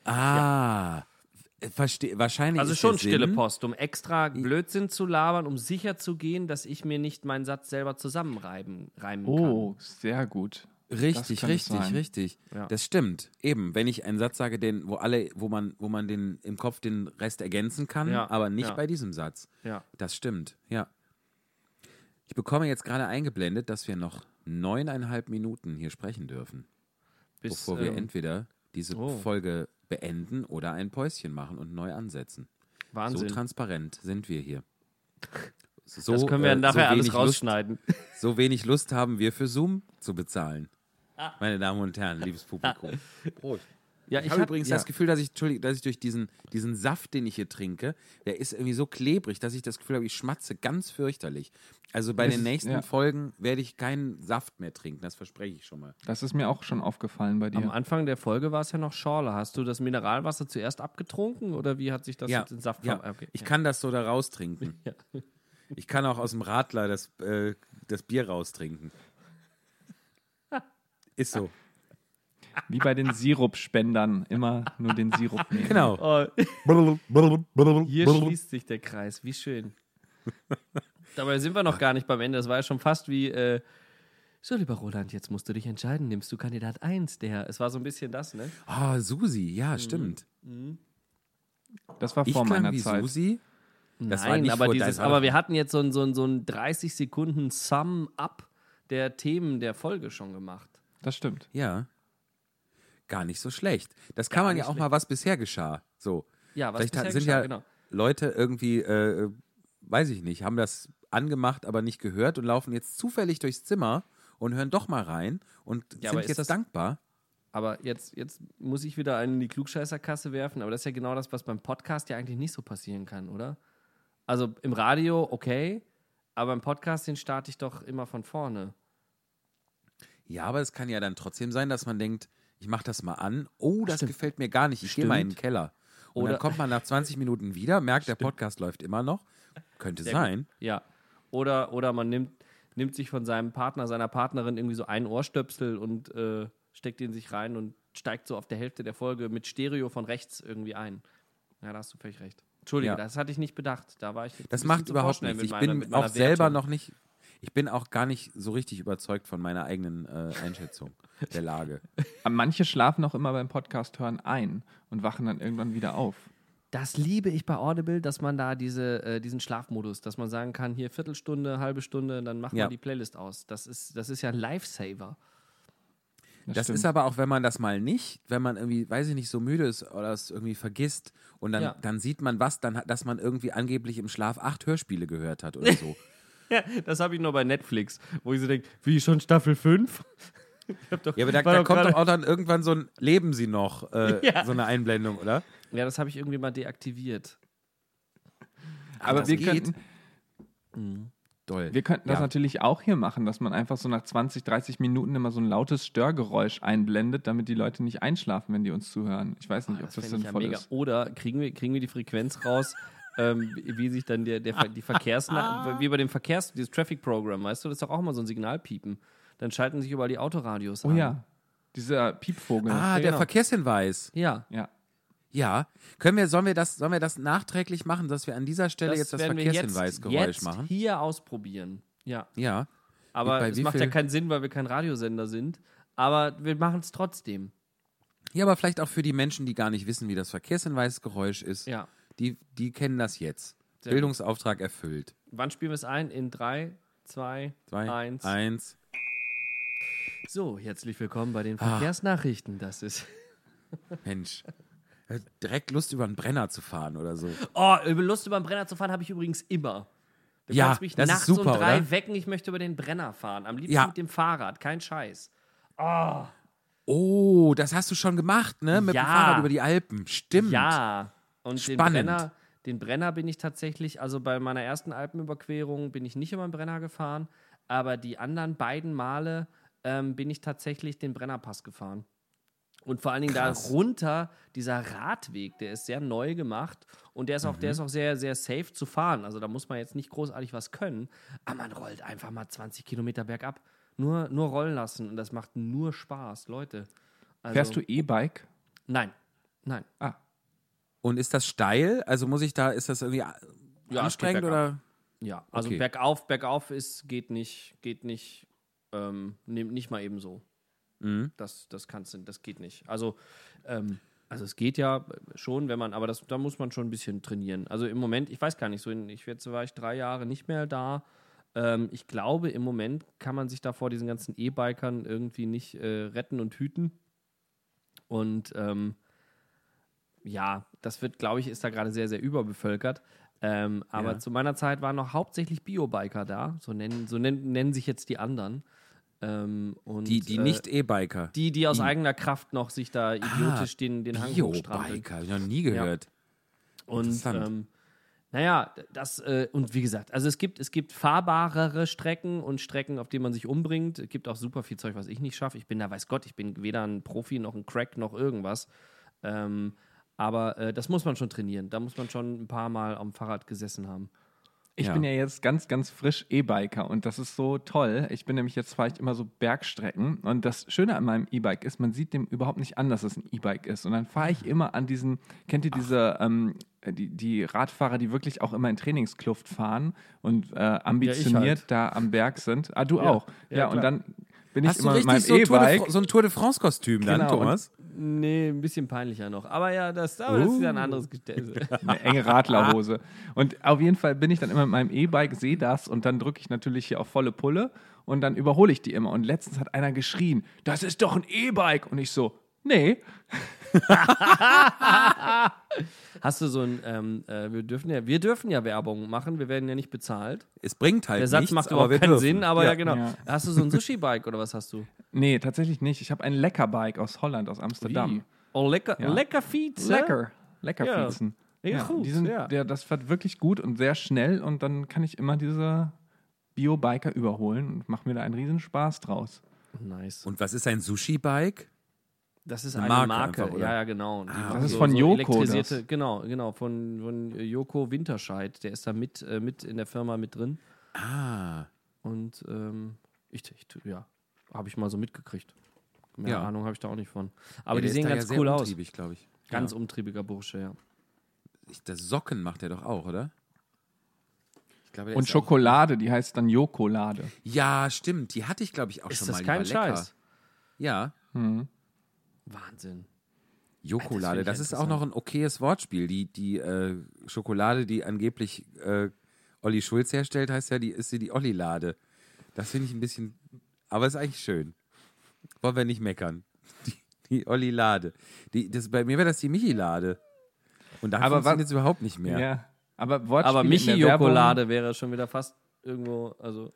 Ah, verstehe. Wahrscheinlich. Also ist schon stille Post, um extra Blödsinn zu labern, um sicher zu gehen, dass ich mir nicht meinen Satz selber zusammenreiben reimen Oh, sehr gut. Richtig, richtig, sein. richtig. Ja. Das stimmt. Eben, wenn ich einen Satz sage, den, wo alle, wo man, wo man den im Kopf den Rest ergänzen kann, Ja, aber nicht ja. bei diesem Satz. kann. Ja. Das stimmt, ja. Ich bekomme jetzt gerade eingeblendet, dass wir noch neuneinhalb Minuten hier sprechen dürfen, Bis, bevor wir ähm, entweder diese oh. Folge beenden oder ein Päuschen machen und neu ansetzen. Wahnsinn. So transparent sind wir hier. So, das können wir äh, ja nachher so alles rausschneiden. Lust, so wenig Lust haben wir für Zoom zu bezahlen. Ah. Meine Damen und Herren, liebes Publikum. Prost. Ja, Ich habe hab- übrigens ja. das Gefühl, dass ich, dass ich durch diesen, diesen Saft, den ich hier trinke, der ist irgendwie so klebrig, dass ich das Gefühl habe, ich schmatze ganz fürchterlich. Also bei Das den ist- nächsten ja. Folgen werde ich keinen Saft mehr trinken, das verspreche ich schon mal. Das ist mir auch schon aufgefallen bei Am dir. Anfang der Folge war es ja noch Schorle. Hast du das Mineralwasser zuerst abgetrunken oder wie hat sich das ja, jetzt in Saft ja. okay. ich kann das so da raustrinken. Ja. Ich kann auch aus dem Radler das, äh, das Bier raustrinken. Ist so. Wie bei den Sirupspendern. Immer nur den Sirup nehmen. Genau. Oh, hier schließt sich der Kreis. Wie schön. Dabei sind wir noch gar nicht beim Ende. Das war ja schon fast wie. Äh, so, lieber Roland, jetzt musst du dich entscheiden. Nimmst du Kandidat 1, der. Es war so ein bisschen das, ne? Ah, Susi, ja, Mhm. stimmt. Das war Ich vor klang meiner wie Zeit. Susi. Das war Nein, nicht aber, dieses, aber wir hatten jetzt so ein, so ein, so ein 30 Sekunden Sum-Up der Themen der Folge schon gemacht. Das stimmt. Ja. Gar nicht so schlecht. Das kann man ja auch mal, was bisher geschah. So. Ja, was Vielleicht bisher sind geschah, ja genau. Leute irgendwie, äh, weiß ich nicht, haben das angemacht, aber nicht gehört und laufen jetzt zufällig durchs Zimmer und hören doch mal rein und Ja, sind jetzt dankbar. Aber jetzt, jetzt muss ich wieder einen in die Klugscheißerkasse werfen, aber das ist ja genau das, was beim Podcast ja eigentlich nicht so passieren kann, oder? Also im Radio okay, aber im Podcast, den starte ich doch immer von vorne. Ja, aber es kann ja dann trotzdem sein, dass man denkt, ich mache das mal an. Oh, das Stimmt. gefällt mir gar nicht. Ich gehe mal in den Stimmt. Keller. Und Oder- dann kommt man nach 20 Minuten wieder, merkt, der Podcast läuft immer noch. Könnte sein. Ja. Oder, oder man nimmt, nimmt sich von seinem Partner, seiner Partnerin irgendwie so einen Ohrstöpsel und äh, steckt ihn sich rein und steigt so auf der Hälfte der Folge mit Stereo von rechts irgendwie ein. Ja, da hast du völlig recht. Entschuldige, Ja. das hatte ich nicht bedacht. Da war ich Das macht überhaupt nichts. Ich bin meiner auch selber noch nicht, ich bin auch gar nicht so richtig überzeugt von meiner eigenen äh, Einschätzung der Lage. Aber manche schlafen auch immer beim Podcast hören ein und wachen dann irgendwann wieder auf. Das liebe ich bei Audible, dass man da diese, äh, diesen Schlafmodus, dass man sagen kann, hier Viertelstunde, halbe Stunde, dann machen Ja. wir die Playlist aus. Das ist, das ist ja ein Lifesaver. Das stimmt. ist aber auch, wenn man das mal nicht, wenn man irgendwie, weiß ich nicht, so müde ist oder es irgendwie vergisst und dann, Ja. dann sieht man was, dann, hat- dass man irgendwie angeblich im Schlaf acht Hörspiele gehört hat oder so. Ja, das habe ich nur bei Netflix, wo ich so denke, wie schon Staffel 5? ja, aber da, da doch kommt doch auch dann irgendwann so ein Leben Sie noch, äh, Ja. so eine Einblendung, oder? Ja, das habe ich irgendwie mal deaktiviert. Aber das wir geht. könnten, Doll. wir könnten das Ja. natürlich auch hier machen, dass man einfach so nach 20, 30 Minuten immer so ein lautes Störgeräusch einblendet, damit die Leute nicht einschlafen, wenn die uns zuhören. Ich weiß nicht, ob das, ich sinnvoll ist. Oder kriegen wir, kriegen wir die Frequenz raus, ähm, wie sich dann der, der, die Verkehrs... wie bei dem Verkehrs... dieses Traffic-Programm, weißt du, das ist doch auch immer so ein Signalpiepen. Dann schalten sich überall die Autoradios Oh an. ja, dieser Piepvogel. ah, der genau. Verkehrshinweis. Ja. Ja. Ja. Können wir, sollen wir das, sollen wir das nachträglich machen, dass wir an dieser Stelle jetzt das wir jetzt, Verkehrshinweisgeräusch jetzt machen? hier ausprobieren. Ja. Ja. Aber es macht ja keinen Sinn, weil wir kein Radiosender sind. Aber wir machen es trotzdem. Ja, aber vielleicht auch für die Menschen, die gar nicht wissen, wie das Verkehrshinweisgeräusch ist. Ja. Die, die kennen das jetzt. Sehr Bildungsauftrag erfüllt. Wann spielen wir es ein? In 3, 2, Zwei, 1. eins. So, herzlich willkommen bei den Ah. Verkehrsnachrichten. Das ist. Mensch. Äh, Direkt Lust, über einen Brenner zu fahren oder so. Oh, über Lust über den Brenner zu fahren habe ich übrigens immer. Du Ja, kannst mich das nachts super, um drei oder? wecken, ich möchte über den Brenner fahren. Am liebsten Ja. mit dem Fahrrad, kein Scheiß. Oh, das hast du schon gemacht, ne? Mit Ja. dem Fahrrad über die Alpen. Stimmt. Ja. Und den Spannend. Brenner, den Brenner bin ich tatsächlich, also bei meiner ersten Alpenüberquerung bin ich nicht über den Brenner gefahren, aber die anderen beiden Male ähm, bin ich tatsächlich den Brennerpass gefahren. Und vor allen Dingen Krass. da runter, dieser Radweg, der ist sehr neu gemacht und der ist auch, der Mhm. ist auch sehr, sehr safe zu fahren. Also da muss man jetzt nicht großartig was können, aber man rollt einfach mal 20 Kilometer bergab. Nur, nur rollen lassen und das macht nur Spaß, Leute. Also, Fährst du E-Bike? Nein, nein. Ah, Und ist das steil? Also muss ich da, ist das irgendwie Ja, es geht anstrengend oder? Ja, also Okay. bergauf, bergauf ist, geht nicht, geht nicht, ähm, nicht mal eben so. Mhm. Das, das kannst du, das geht nicht. Also, ähm, also es geht ja schon, wenn man, aber das, da muss man schon ein bisschen trainieren. Also im Moment, ich weiß gar nicht, so in, ich jetzt war ich drei Jahre nicht mehr da. Ähm, ich glaube, im Moment kann man sich da vor diesen ganzen E-Bikern irgendwie nicht äh, retten und hüten. Und ähm, ja, das wird, glaube ich, ist da gerade sehr, sehr überbevölkert. Ähm, aber Ja. zu meiner Zeit waren noch hauptsächlich Biobiker da, so nennen, so nennen, nennen sich jetzt die anderen. Ähm, und, Die, die äh, nicht E-Biker. die, die aus Die- eigener Kraft noch sich da idiotisch den, den Hang hochstrampeln. Bio-Biker, ich noch nie gehört. Und Interessant. ähm, naja, das, äh, und wie gesagt, also es gibt, es gibt fahrbarere Strecken und Strecken, auf denen man sich umbringt. Es gibt auch super viel Zeug, was ich nicht schaffe. Ich bin da, weiß Gott, ich bin weder ein Profi noch ein Crack noch irgendwas. Ähm, aber äh, das muss man schon trainieren. Da muss man schon ein paar Mal am Fahrrad gesessen haben. Ich Ja. bin ja jetzt ganz, ganz frisch E-Biker und das ist so toll. Ich bin nämlich jetzt fahre ich immer so Bergstrecken und das Schöne an meinem E-Bike ist, man sieht dem überhaupt nicht an, dass es ein E-Bike ist. Und dann fahre ich immer an diesen, kennt ihr diese, ähm, die, die Radfahrer, die wirklich auch immer in Trainingskluft fahren und äh, ambitioniert halt. da am Berg sind? Ah, du Ja. auch. Ja, Ja, und dann bin ich Hast du immer mit meinem so, E-Bike. So ein Tour de France-Kostüm dann, Genau, und- Thomas? Nee, ein bisschen peinlicher noch. Aber ja, das, aber das ist ja ein anderes Gestell. eine enge Radlerhose. Und auf jeden Fall bin ich dann immer mit meinem E-Bike, sehe das und dann drücke ich natürlich hier auf volle Pulle und dann überhole ich die immer. Und letztens hat einer geschrien, das ist doch ein E-Bike. Und ich so, nee. Hast du so ein, ähm, äh, wir dürfen ja, wir dürfen ja Werbung machen, wir werden ja nicht bezahlt. Es bringt halt Der Satz nichts, macht aber überhaupt wir keinen dürfen. Sinn, aber ja, genau. Ja. Hast du so ein Sushi-Bike oder was hast du? Nee, tatsächlich nicht. Ich habe ein Lecker-Bike aus Holland, aus Amsterdam. Oh, lecker, Ja. lecker Feeds. Lecker. Lecker Ja. Fiezen. Ja, gut, die sind, ja. Der, das fährt wirklich gut und sehr schnell und dann kann ich immer diese Bio-Biker überholen und mache mir da einen riesen Spaß draus. Nice. Und was ist ein Sushi-Bike? Das ist Eine eine Marke Marke. ja, ja, genau. Ah. Das ist von Joko, elektrisierte- das. Genau, genau, von, von Joko Winterscheid. Der ist da mit, äh, mit in der Firma mit drin. Ah, Und ähm, ich, ich, ja, habe ich mal so mitgekriegt. Mehr Ja. Ahnung habe ich da auch nicht von. Aber ja, die sehen ist ganz ja cool aus. glaube ich. Ganz umtriebiger Bursche, ja. Ich, das Socken macht er doch auch, oder? Ich glaube, Und ist Schokolade, die heißt dann Jokolade. Ja, stimmt. Die hatte ich, glaube ich, auch Ist schon das mal. Die kein war lecker. Scheiß? Ja, Wahnsinn. Jokolade. Das Das, ist auch noch ein okayes Wortspiel. Die, die äh, Schokolade, die angeblich äh, Olli Schulz herstellt, heißt ja, die ist sie die Olli-Lade. Das finde ich ein bisschen, aber ist eigentlich schön. Wollen wir nicht meckern. Die, die Olli-Lade. Die, das, bei mir wäre das die Michi-Lade. Und da Aber funktioniert es überhaupt nicht mehr. Ja. Aber Aber in Michi der Werbung- Jokolade wäre schon wieder fast irgendwo, also,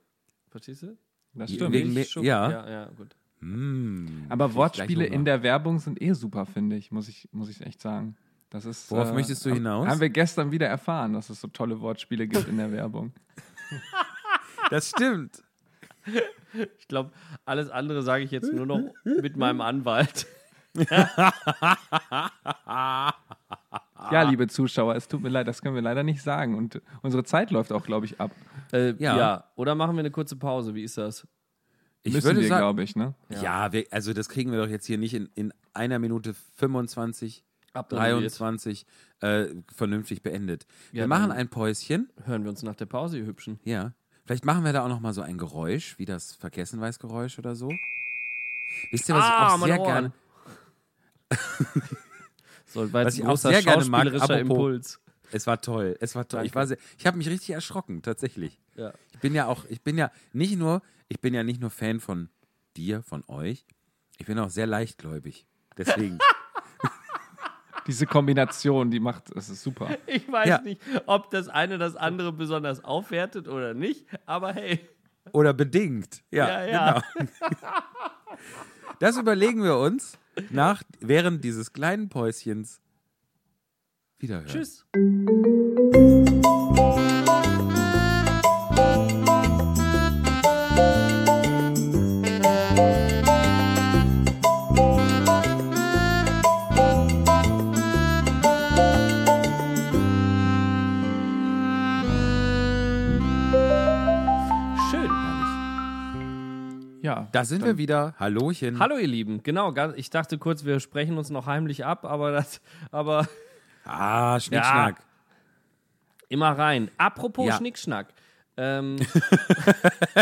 verstehst du? Das stimmt. wegen- ja. ja. Ja, gut. Mm. Aber Wortspiele in der Werbung sind eh super, finde ich, muss ich, muss ich echt sagen. Das ist, Worauf möchtest du hinaus? Haben wir gestern wieder erfahren, dass es so tolle Wortspiele gibt in der Werbung. Das stimmt. Ich glaube, alles andere sage ich jetzt nur noch mit meinem Anwalt. Ja, liebe Zuschauer, es tut mir leid, das können wir leider nicht sagen. Und unsere Zeit läuft auch, glaube ich, ab. Äh, ja. Ja. Oder machen wir eine kurze Pause? Wie ist das? Ich Müssen würde wir, glaube ich, ne? ja, wir, also das kriegen wir doch jetzt hier nicht in, in einer Minute 25, Abmodelliert. 23 äh, vernünftig beendet. Wir Ja, machen dann- ein Päuschen. Hören wir uns nach der Pause, ihr Hübschen. Ja. Vielleicht machen wir da auch noch mal so ein Geräusch, wie das Vergessenweißgeräusch oder so. Wisst ihr, was ich auch sehr gerne. So, Was ich auch sehr gerne mag, apropos- Impuls. Es war toll. Es war toll. Ich war sehr, ich habe mich richtig erschrocken, tatsächlich. Ja. Ich bin ja auch, ich bin ja nicht nur, ich bin ja nicht nur Fan von dir, von euch. Ich bin auch sehr leichtgläubig. Deswegen. Diese Kombination, die macht, das ist super. Ich weiß Ja. nicht, ob das eine das andere besonders aufwertet oder nicht, aber hey. Oder bedingt. Ja, Ja, ja. genau. Das überlegen wir uns nach, während dieses kleinen Päuschens wiederhören. Tschüss. Schön. Ja. Da sind wir wieder. Hallochen. Hallo ihr Lieben, genau, ich dachte kurz, wir sprechen uns noch heimlich ab, aber das, aber Ah, Schnickschnack. immer rein. Apropos Ja. Schnickschnack. Ähm,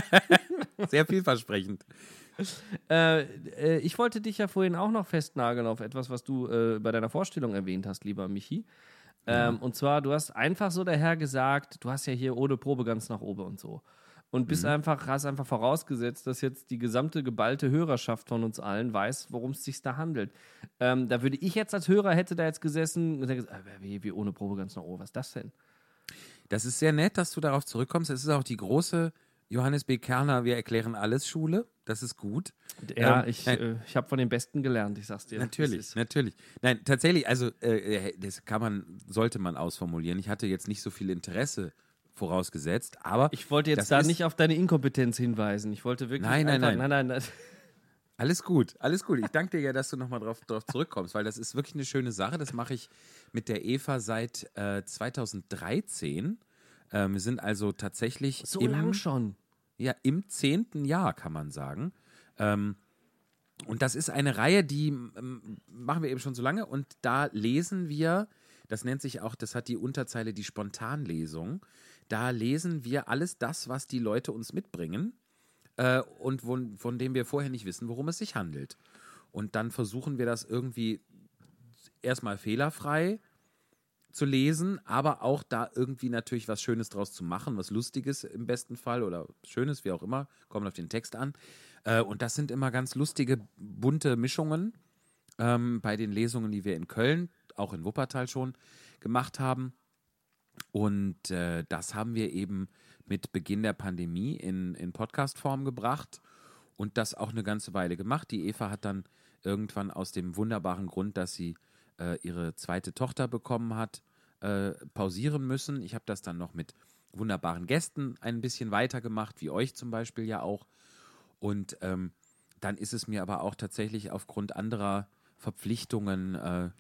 Sehr vielversprechend. äh, äh, ich wollte dich ja vorhin auch noch festnageln auf etwas, was du äh, bei deiner Vorstellung erwähnt hast, lieber Michi. Ähm, Und zwar, du hast einfach so daher gesagt, du hast ja hier ohne Probe ganz nach oben und so. Und bist einfach, hast einfach vorausgesetzt, dass jetzt die gesamte geballte Hörerschaft von uns allen weiß, worum es sich da handelt. Ähm, da würde ich jetzt als Hörer hätte da jetzt gesessen und hätte gesagt, äh, wie, wie ohne Probe ganz nach oben, was ist das denn? Das ist sehr nett, dass du darauf zurückkommst. Es ist auch die große Johannes B. Kerner, wir erklären alles Schule. Das ist gut. Ja, Ähm, ich, äh, ich habe von den Besten gelernt, ich sag's dir. Natürlich, natürlich. Nein, tatsächlich, also äh, das kann man, sollte man ausformulieren. Ich hatte jetzt nicht so viel Interesse vorausgesetzt, aber Ich wollte jetzt da nicht auf deine Inkompetenz hinweisen. Ich wollte wirklich. Nein, nein, nein. nein, nein, nein. alles gut, alles gut. Ich danke dir ja, dass du nochmal drauf, drauf zurückkommst, weil das ist wirklich eine schöne Sache. Das mache ich mit der Eva seit äh, 2013. Ähm, wir sind also tatsächlich So im, lang schon. Ja, im zehnten Jahr kann man sagen. Ähm, und das ist eine Reihe, die ähm, machen wir eben schon so lange und da lesen wir, das nennt sich auch, das hat die Unterzeile die Spontanlesung. Da lesen wir alles das, was die Leute uns mitbringen äh, und von, von dem wir vorher nicht wissen, worum es sich handelt. Und dann versuchen wir das irgendwie erstmal fehlerfrei zu lesen, aber auch da irgendwie natürlich was Schönes draus zu machen, was Lustiges im besten Fall oder Schönes, wie auch immer, kommt auf den Text an. Äh, und das sind immer ganz lustige, bunte Mischungen ähm, bei den Lesungen, die wir in Köln, auch in Wuppertal schon gemacht haben. Und äh, das haben wir eben mit Beginn der Pandemie in, in Podcast-Form gebracht und das auch eine ganze Weile gemacht. Die Eva hat dann irgendwann aus dem wunderbaren Grund, dass sie äh, ihre zweite Tochter bekommen hat, äh, pausieren müssen. Ich habe das dann noch mit wunderbaren Gästen ein bisschen weitergemacht, wie euch zum Beispiel ja auch. Und ähm, dann ist es mir aber auch tatsächlich aufgrund anderer Verpflichtungen äh,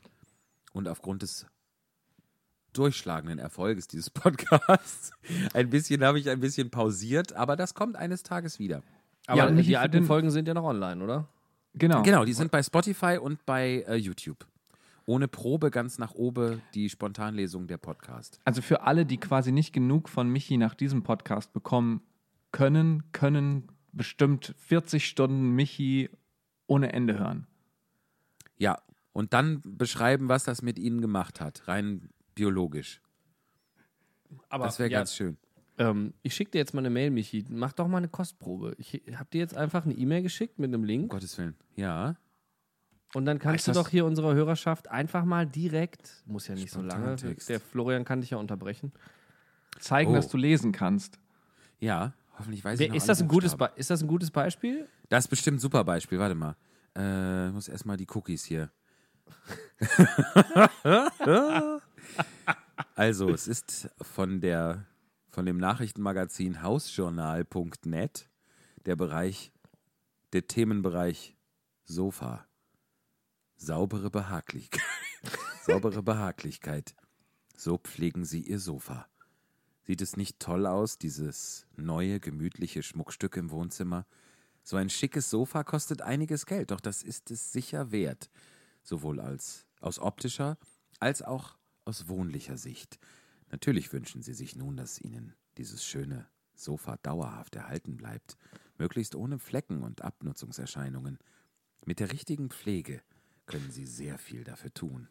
und aufgrund des durchschlagenden Erfolges dieses Podcasts ein bisschen habe ich ein bisschen pausiert, aber das kommt eines Tages wieder. Aber Ja, die alten Folgen sind ja noch online, oder? Genau. Genau, die sind bei Spotify und bei äh, YouTube. Ohne Probe ganz nach oben die Spontanlesung der Podcast. Also für alle, die quasi nicht genug von Michi nach diesem Podcast bekommen können, können bestimmt 40 Stunden Michi ohne Ende hören. Ja, und dann beschreiben, was das mit ihnen gemacht hat, rein biologisch. Aber Das wäre ja, ganz schön. Ähm, ich schicke dir jetzt mal eine Mail, Michi. Mach doch mal eine Kostprobe. Ich habe dir jetzt einfach eine E-Mail geschickt mit einem Um Link Gottes Willen. Ja. und dann kannst Ist du doch hier unserer Hörerschaft einfach mal direkt, muss ja nicht so lange, Spontantext. der Florian kann dich ja unterbrechen. Zeigen, Oh. dass du lesen kannst. Ja, hoffentlich weiß ich Wer, noch ist, das ein gutes. Be- ist das ein gutes Beispiel? Das ist bestimmt ein super Beispiel. Warte mal. Äh, ich muss erstmal die Cookies hier. also, es ist von der von dem Nachrichtenmagazin hausjournal.net der Bereich der Themenbereich Sofa. Saubere Behaglichkeit. Saubere Behaglichkeit. So pflegen Sie Ihr Sofa. Sieht es nicht toll aus, dieses neue, gemütliche Schmuckstück im Wohnzimmer? So ein schickes Sofa kostet einiges Geld, doch das ist es sicher wert. Sowohl als aus optischer als auch aus wohnlicher Sicht. Natürlich wünschen Sie sich nun, dass Ihnen dieses schöne Sofa dauerhaft erhalten bleibt, möglichst ohne Flecken und Abnutzungserscheinungen. Mit der richtigen Pflege können Sie sehr viel dafür tun.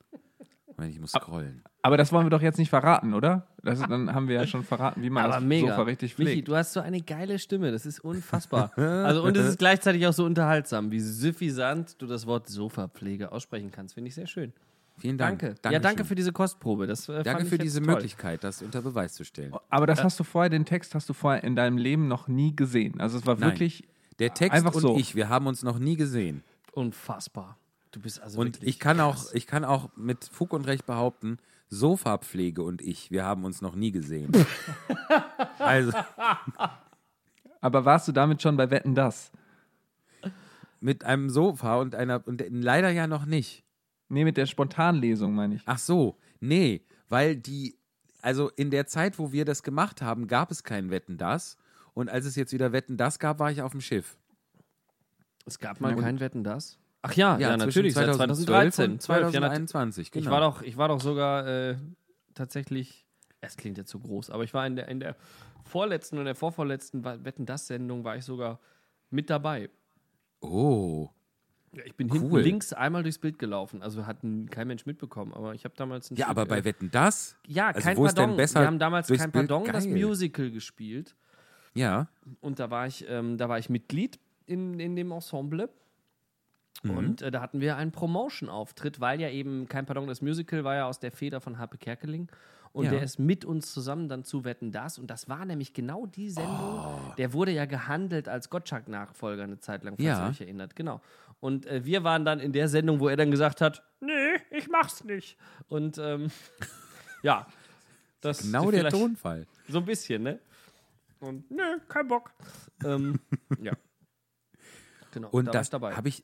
Moment, Ich muss scrollen. Aber das wollen wir doch jetzt nicht verraten, oder? Das, dann haben wir ja schon verraten, wie man Aber das mega. Sofa richtig Michi, pflegt. du hast so eine geile Stimme, das ist unfassbar. also und es ist gleichzeitig auch so unterhaltsam, wie suffisant du das Wort Sofapflege aussprechen kannst, finde ich sehr schön. Vielen Dank. Danke. ja, Dankeschön. danke für diese Kostprobe. Das, äh, Danke für diese toll. Möglichkeit, das unter Beweis zu stellen. Aber Äh. das hast du vorher, den Text hast du vorher in deinem Leben noch nie gesehen. Also es war Nein. wirklich. Der Text Einfach und so. ich, wir haben uns noch nie gesehen. Unfassbar. Du bist also Und wirklich ich kann auch, ich kann auch mit Fug und Recht behaupten, Sofapflege und ich, wir haben uns noch nie gesehen. also Aber warst du damit schon bei Wetten das? mit einem Sofa und einer und leider ja noch nicht. Nee, mit der Spontanlesung meine ich. Ach so, nee, weil die, also in der Zeit, wo wir das gemacht haben, gab es kein Wetten das. Und als es jetzt wieder Wetten das gab, war ich auf dem Schiff. Es gab mal kein Wetten, das? Ach ja, ja, zwischen natürlich, seit 2012 2013. und 12, ja, nat- 2021, genau. Ich war doch, ich war doch sogar äh, tatsächlich, es klingt jetzt zu groß, aber ich war in der, in der vorletzten und der vorvorletzten Wetten das Sendung war ich sogar mit dabei. oh, Ja, Ich bin hinten Cool. links einmal durchs Bild gelaufen, also hat kein Mensch mitbekommen, aber ich habe damals ein ja, Stück, aber bei Wetten das? ja, also kein Pardon. Wir haben damals kein Bild? Pardon, das Geil. Musical gespielt Ja, und da war ich, ähm, da war ich Mitglied in, in dem Ensemble. Mhm. Und äh, da hatten wir einen Promotion-Auftritt, weil ja eben kein Pardon, das Musical war ja aus der Feder von Harpe Kerkeling. Und Ja. der ist mit uns zusammen dann zu Wetten das. Und das war nämlich genau die Sendung. Oh. Der wurde ja gehandelt als Gottschalk-Nachfolger eine Zeit lang, falls Ja. ihr euch erinnert. Genau. Und äh, wir waren dann in der Sendung, wo er dann gesagt hat: Nee, ich mach's nicht. Und ähm, ja, das genau der Tonfall. so ein bisschen, ne? Und nö, kein Bock. ähm, ja. Genau. Und da das habe ich,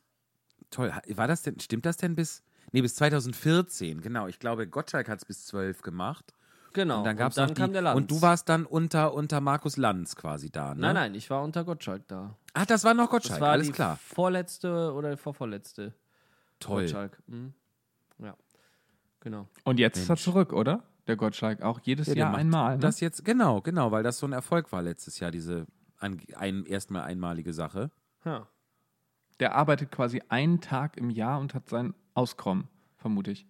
toll, war das denn, stimmt das denn bis, nee, bis 2014, genau. Ich glaube, Gottschalk hat es bis 12 gemacht. genau. Und dann gab es dann kam die, der Lanz. Und du warst dann unter, unter Markus Lanz quasi da, ne? Nein, nein, ich war unter Gottschalk da. Ach, das war noch Das Gottschalk, war alles die klar. vorletzte oder vorvorletzte Toll. Gottschalk. Mhm. Ja. Genau. Und jetzt ist er Mensch. zurück, oder? Der Gottschalk. Auch jedes Ja, Jahr einmal. Ne? Das jetzt, genau, genau, weil das so ein Erfolg war letztes Jahr, diese ein, ein, erstmal einmalige Sache. Ja. Der arbeitet quasi einen Tag im Jahr und hat sein Auskommen, vermute ich.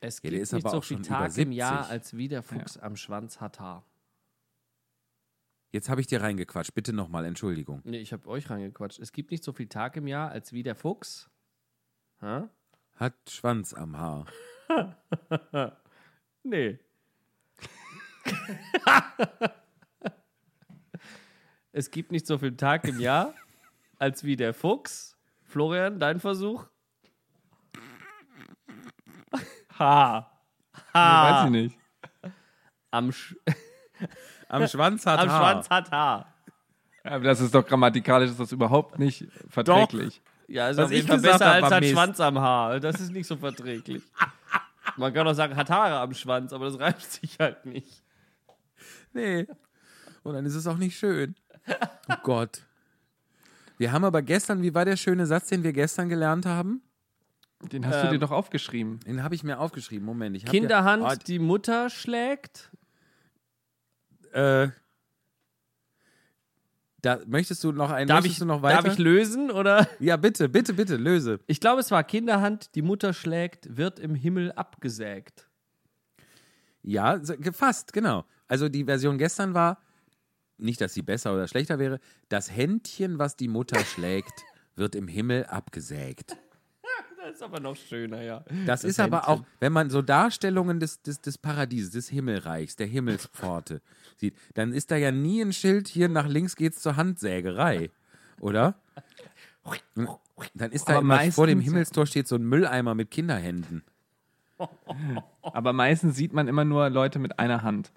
Es Ja, gibt ist nicht aber so auch viel schon Tag im Jahr, 70. als wie der Fuchs am Schwanz hat Haar. Jetzt habe ich dir reingequatscht, bitte nochmal, Entschuldigung. Nee, ich habe euch reingequatscht. Es gibt nicht so viel Tag im Jahr, als wie der Fuchs. Ha? Hat Schwanz am Haar. Nee. es gibt nicht so viel Tag im Jahr, als wie der Fuchs. Florian, dein Versuch? Ha. Nee, weiß ich nicht. Am, Sch Am Schwanz hat am Haar. Schwanz hat Haar. Aber das ist doch grammatikalisch, ist das überhaupt nicht verträglich. Ja, ist Was auf jeden Fall besser als hat Mist. Schwanz am Haar. Das ist nicht so verträglich. Man kann auch sagen, hat Haare am Schwanz, aber das reimt sich halt nicht. Nee. Und dann ist es auch nicht schön. Oh Gott. Wir haben aber gestern, wie war der schöne Satz, den wir gestern gelernt haben? Den hast du Ähm, dir doch aufgeschrieben. Den habe ich mir aufgeschrieben. Moment, ich habe Kinderhand, Ja, die Mutter schlägt. Äh, da möchtest du noch einen? Darf ich, noch weiter? darf ich lösen oder? ja, bitte, bitte, bitte, löse. Ich glaube, es war Kinderhand, die Mutter schlägt, wird im Himmel abgesägt. Ja, gefasst, genau. Also die Version gestern war, nicht, dass sie besser oder schlechter wäre, das Händchen, was die Mutter schlägt, wird im Himmel abgesägt. Das ist aber noch schöner, ja. Das, ist aber auch, wenn man so Darstellungen des, des, des Paradieses, des Himmelreichs, der Himmelspforte sieht, dann ist da ja nie ein Schild, hier nach links geht's zur Handsägerei, oder? Dann ist da Aber immer vor dem Himmelstor steht so ein Mülleimer mit Kinderhänden. Aber meistens sieht man immer nur Leute mit einer Hand.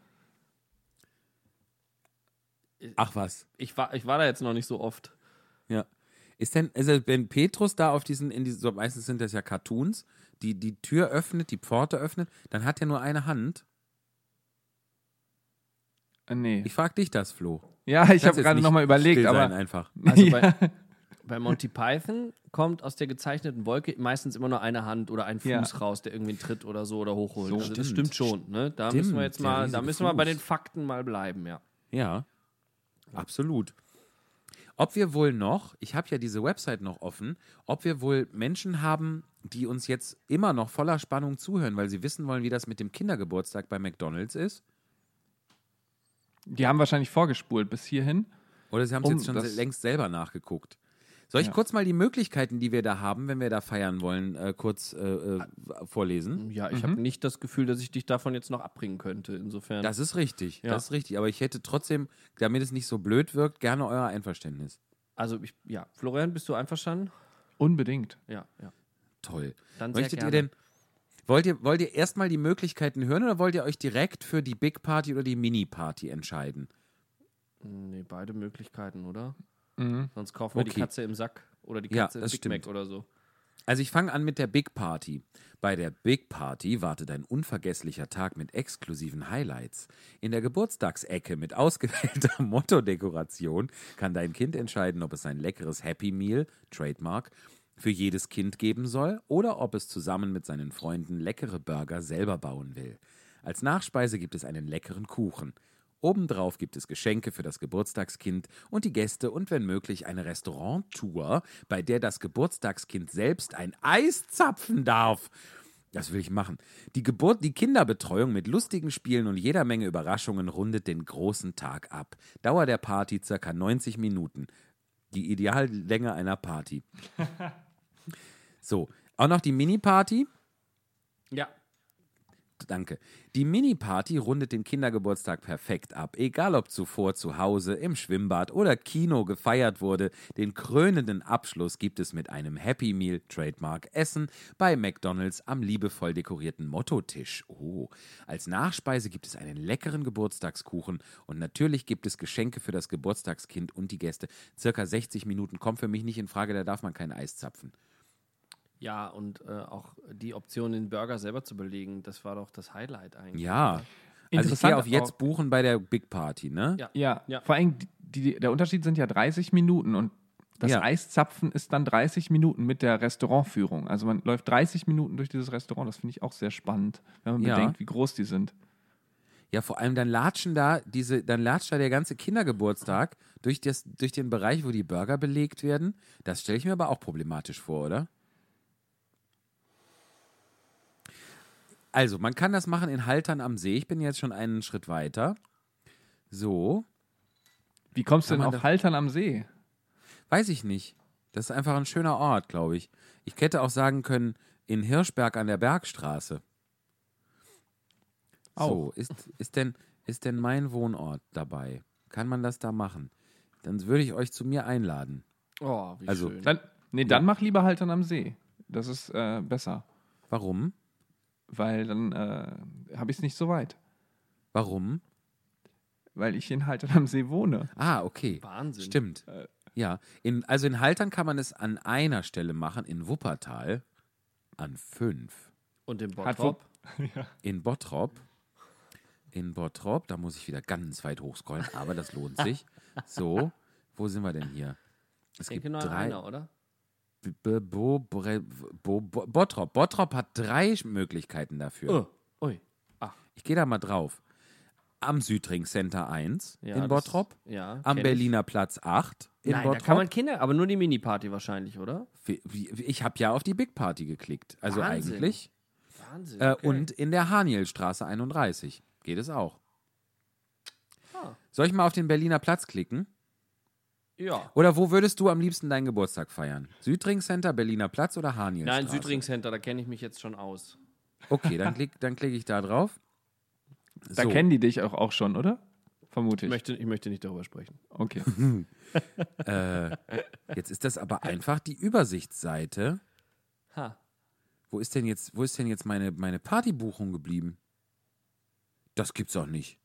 Ach was. Ich war, ich war da jetzt noch nicht so oft. Ja. Ist denn, also wenn Petrus da auf diesen, in diese, so meistens sind das ja Cartoons, die die Tür öffnet, die Pforte öffnet, dann hat er nur eine Hand. Äh, nee. Ich frag dich das, Flo. ja, ich habe gerade nochmal überlegt, aber. einfach. Also Ja. bei, bei Monty Python kommt aus der gezeichneten Wolke meistens immer nur eine Hand oder ein Fuß Ja. raus, der irgendwie einen Tritt oder so oder hochholt. So, also das stimmt. stimmt schon. Ne? Da Stimmt, müssen wir jetzt mal, da müssen wir bei den Fakten mal bleiben, ja. Ja, absolut. Ob wir wohl noch, ich habe ja diese Website noch offen, ob wir wohl Menschen haben, die uns jetzt immer noch voller Spannung zuhören, weil sie wissen wollen, wie das mit dem Kindergeburtstag bei McDonalds ist? Die haben wahrscheinlich vorgespult bis hierhin. Oder sie haben es Um jetzt schon längst selber nachgeguckt? Soll ich Ja. kurz mal die Möglichkeiten, die wir da haben, wenn wir da feiern wollen, äh, kurz äh, äh, vorlesen? Ja, ich habe nicht das Gefühl, dass ich dich davon jetzt noch abbringen könnte. Insofern. Das ist richtig, Ja. das ist richtig. Aber ich hätte trotzdem, damit es nicht so blöd wirkt, gerne euer Einverständnis. also, ich, ja. Florian, bist du einverstanden? Unbedingt. Ja, ja. Toll. Dann sehr Möchtet gerne. ihr denn, wollt ihr, wollt ihr erstmal die Möglichkeiten hören oder wollt ihr euch direkt für die Big Party oder die Mini Party entscheiden? Nee, beide Möglichkeiten, oder? Mhm. Sonst kaufen wir die Okay. Katze im Sack oder die Ja, Katze im das Big stimmt. Mac oder so. Also ich fange an mit der Big Party. Bei der Big Party wartet ein unvergesslicher Tag mit exklusiven Highlights. In der Geburtstagsecke mit ausgewählter Mottodekoration kann dein Kind entscheiden, ob es ein leckeres Happy Meal, Trademark, für jedes Kind geben soll oder ob es zusammen mit seinen Freunden leckere Burger selber bauen will. Als Nachspeise gibt es einen leckeren Kuchen. Obendrauf gibt es Geschenke für das Geburtstagskind und die Gäste und wenn möglich eine Restauranttour, bei der das Geburtstagskind selbst ein Eis zapfen darf. Das will ich machen. Die Geburt, die Kinderbetreuung mit lustigen Spielen und jeder Menge Überraschungen rundet den großen Tag ab. Dauer der Party circa 90 Minuten. Die Ideallänge einer Party. so, auch noch die Mini-Party. Ja. Danke. Die Mini-Party rundet den Kindergeburtstag perfekt ab. Egal ob zuvor zu Hause, im Schwimmbad oder Kino gefeiert wurde, den krönenden Abschluss gibt es mit einem Happy Meal Trademark Essen bei McDonald's am liebevoll dekorierten Mottotisch. Oh. Als Nachspeise gibt es einen leckeren Geburtstagskuchen und natürlich gibt es Geschenke für das Geburtstagskind und die Gäste. Circa 60 Minuten kommt für mich nicht in Frage, da darf man kein Eis zapfen. Ja, und äh, auch die Option, den Burger selber zu belegen, das war doch das Highlight eigentlich. Ja. Also ich gehe auf jetzt buchen bei der Big Party, ne? Ja. Ja, Ja. vor allem, die, die, der Unterschied sind ja 30 Minuten und das Ja. Eiszapfen ist dann 30 Minuten mit der Restaurantführung. Also man läuft 30 Minuten durch dieses Restaurant. Das finde ich auch sehr spannend, wenn man Ja. bedenkt, wie groß die sind. Ja, vor allem dann latschen da diese, dann latscht da der ganze Kindergeburtstag durch, das, durch den Bereich, wo die Burger belegt werden. Das stelle ich mir aber auch problematisch vor, oder? Also, man kann das machen in Haltern am See. Ich bin jetzt schon einen Schritt weiter. So, Wie kommst du denn auf Haltern am See? weiß ich nicht. Das ist einfach ein schöner Ort, glaube ich. Ich hätte auch sagen können, in Hirschberg an der Bergstraße. So, ist, ist, denn, ist denn mein Wohnort dabei? Kann man das da machen? Dann würde ich euch zu mir einladen. Oh, wie Also, schön. Dann, nee, dann mach lieber Haltern am See. Das ist äh, besser, Warum? Weil dann äh, habe ich es nicht so weit. Warum? Weil ich in Haltern am See wohne. Ah, okay. Wahnsinn. Stimmt. Ja, in, also in Haltern kann man es an einer Stelle machen, in Wuppertal an fünf. Und Hat Bottrop? In Bottrop. In Bottrop, da muss ich wieder ganz weit hochscrollen, aber das lohnt sich. So, wo sind wir denn hier? Es Ich denke gibt nur an drei. einer, oder? Bo Bre Bo Bo Bottrop. Bottrop hat drei Möglichkeiten dafür. Oh. Ui. Ach, Ich gehe da mal drauf. Am Südring Center 1 ja. in das- Bottrop. Ja. Am kenn ich. Berliner Platz 8 in Nein, Bottrop. da kann man Kinder, aber nur die Mini-Party wahrscheinlich, oder? Ich habe ja auf die Big Party geklickt. Also Wahnsinn. eigentlich. Wahnsinn. Äh, okay. Und in der Hanielstraße 31 geht es auch. Ah. Soll ich mal auf den Berliner Platz klicken? Ja. Oder wo würdest du am liebsten deinen Geburtstag feiern? Südring Center, Berliner Platz oder Hanielstraße? Nein, Südring Center, da kenne ich mich jetzt schon aus. Okay, dann klicke dann klick ich da drauf. Da So. kennen die dich auch, auch schon, oder? Vermute Ich ich. möchte, ich möchte nicht darüber sprechen. Okay. Äh, jetzt ist das aber einfach die Übersichtsseite. Ha. Wo ist denn jetzt, wo ist denn jetzt meine, meine Partybuchung geblieben? Das gibt's doch nicht.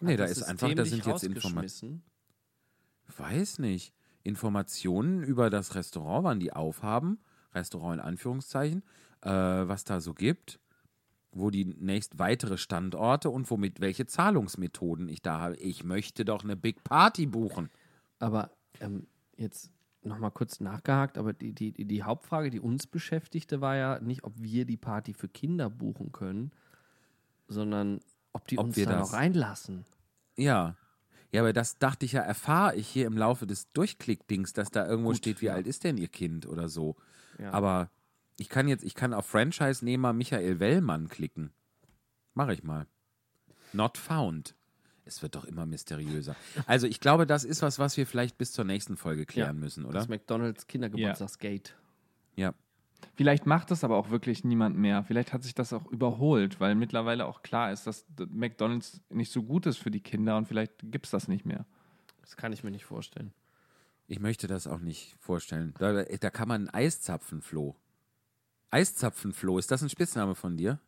Nee, Hat da das ist einfach, da sind jetzt Informationen. Weiß nicht. Informationen über das Restaurant, wann die aufhaben. Restaurant in Anführungszeichen. Äh, was da so gibt. Wo die nächst weitere Standorte und womit welche Zahlungsmethoden ich da habe. Ich möchte doch eine Big Party buchen. Aber ähm, jetzt nochmal kurz nachgehakt, aber die, die, die- Hauptfrage, die uns beschäftigte, war ja nicht, ob wir die Party für Kinder buchen können, sondern ob die Ob uns da noch reinlassen. Ja. Ja, aber das dachte ich ja, erfahre ich hier im Laufe des Durchklickdings, dass da irgendwo Gut, steht, wie ja. alt ist denn ihr Kind oder so. Ja. Aber ich kann jetzt, ich kann auf Franchise-Nehmer Michael Wellmann klicken. Mache ich mal. Not found. Es wird doch immer mysteriöser. Also ich glaube, das ist was, was wir vielleicht bis zur nächsten Folge klären Ja, müssen, oder? Das McDonalds Kindergeburtstagsgate. Ja. Vielleicht macht das aber auch wirklich niemand mehr. Vielleicht hat sich das auch überholt, weil mittlerweile auch klar ist, dass McDonalds nicht so gut ist für die Kinder und vielleicht gibt es das nicht mehr. Das kann ich mir nicht vorstellen. Ich möchte das auch nicht vorstellen. Da, da kann man Eiszapfenfloh. Eiszapfenfloh, ist das ein Spitzname von dir?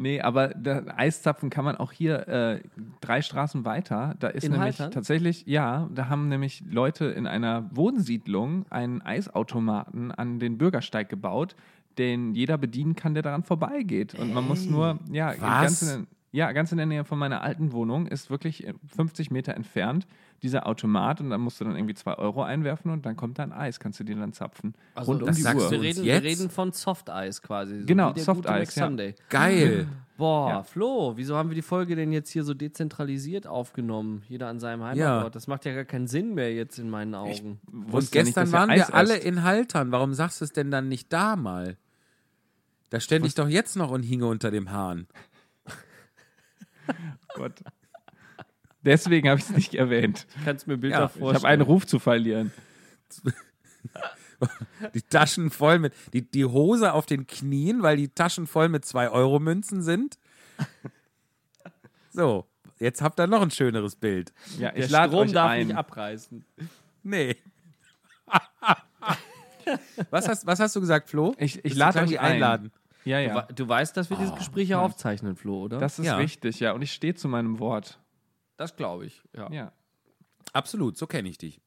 Nee, aber der Eiszapfen kann man auch hier äh, drei Straßen weiter. Da ist In nämlich Haltern? tatsächlich, ja, da haben nämlich Leute in einer Wohnsiedlung einen Eisautomaten an den Bürgersteig gebaut, den jeder bedienen kann, der daran vorbeigeht. Und man muss nur, ja, was? ganz in, ja, ganz in der Nähe von meiner alten Wohnung ist wirklich äh, 50 Meter entfernt dieser Automat und dann musst du dann irgendwie zwei Euro einwerfen und dann kommt dann Eis, kannst du dir dann zapfen. Also, Rund um die sagst Uhr. du Wir reden, wir jetzt? reden von Softeis quasi. So Genau, Softeis, ja. Geil. Boah, Ja. Flo, wieso haben wir die Folge denn jetzt hier so dezentralisiert aufgenommen? Jeder an seinem Heimatort. Ja. Das macht ja gar keinen Sinn mehr jetzt in meinen Augen. Und nicht, gestern ihr waren Eis wir alle esst. in Haltern. Warum sagst du es denn dann nicht da mal? Da stände ich doch jetzt noch und hinge unter dem Hahn. Gott. Deswegen habe ich es nicht erwähnt. Kannst mir Bilder Ja, Ich vorstellen. habe einen Ruf zu verlieren. Die Taschen voll mit, die, die Hose auf den Knien, weil die Taschen voll mit 2-Euro-Münzen sind. So, jetzt habt ihr noch ein schöneres Bild. Ja, Der ich lade Strom euch darf ein. nicht abreißen. Nee. was, hast, was hast du gesagt, Flo? Ich, ich du lade euch ein. einladen. Ja, Du, ja. wei- du weißt, dass wir dieses Gespräch ja aufzeichnen, Flo, oder? Das ist Ja. richtig, ja. Und ich stehe zu meinem Wort. Das glaube ich. Ja. Ja. Absolut, so kenne ich dich.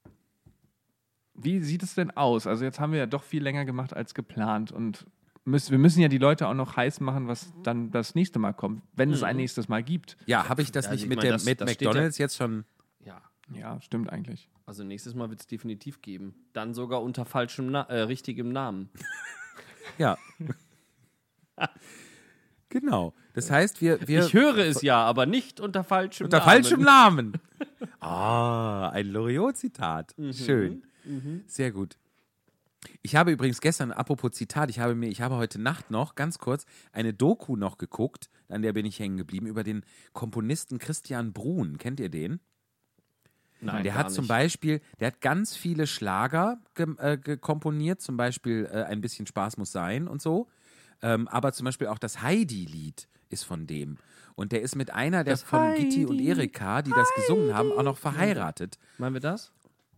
Wie sieht es denn aus? Also jetzt haben wir ja doch viel länger gemacht als geplant und müssen, wir müssen ja die Leute auch noch heiß machen, was dann das nächste Mal kommt, wenn es ein nächstes Mal gibt. Ja, habe ich das Ja, nicht ich mit, meine, der, das- mit das steht ja- McDonalds jetzt schon? ja. Ja, stimmt eigentlich. Also nächstes Mal wird es definitiv geben. Dann sogar unter falschem, Na äh, richtigem Namen. Ja. genau. Das heißt, wir, wir ich höre es ja, aber nicht unter falschem unter Namen. falschem Namen. Ah, ein Loriot-Zitat. Mhm. Schön. Sehr gut. Ich habe übrigens gestern, apropos Zitat, ich habe mir, ich habe heute Nacht noch ganz kurz eine Doku noch geguckt, an der bin ich hängen geblieben, über den Komponisten Christian Brun. Kennt ihr den? Nein, der hat zum. Beispiel, der hat ganz viele Schlager ge äh, komponiert, zum Beispiel äh, Ein bisschen Spaß muss sein und so. Ähm, aber zum Beispiel auch das Heidi-Lied ist von dem. Und der ist mit einer der Das von Gitti und Heidi, Erika, die das gesungen haben, auch noch verheiratet. Meinen wir das?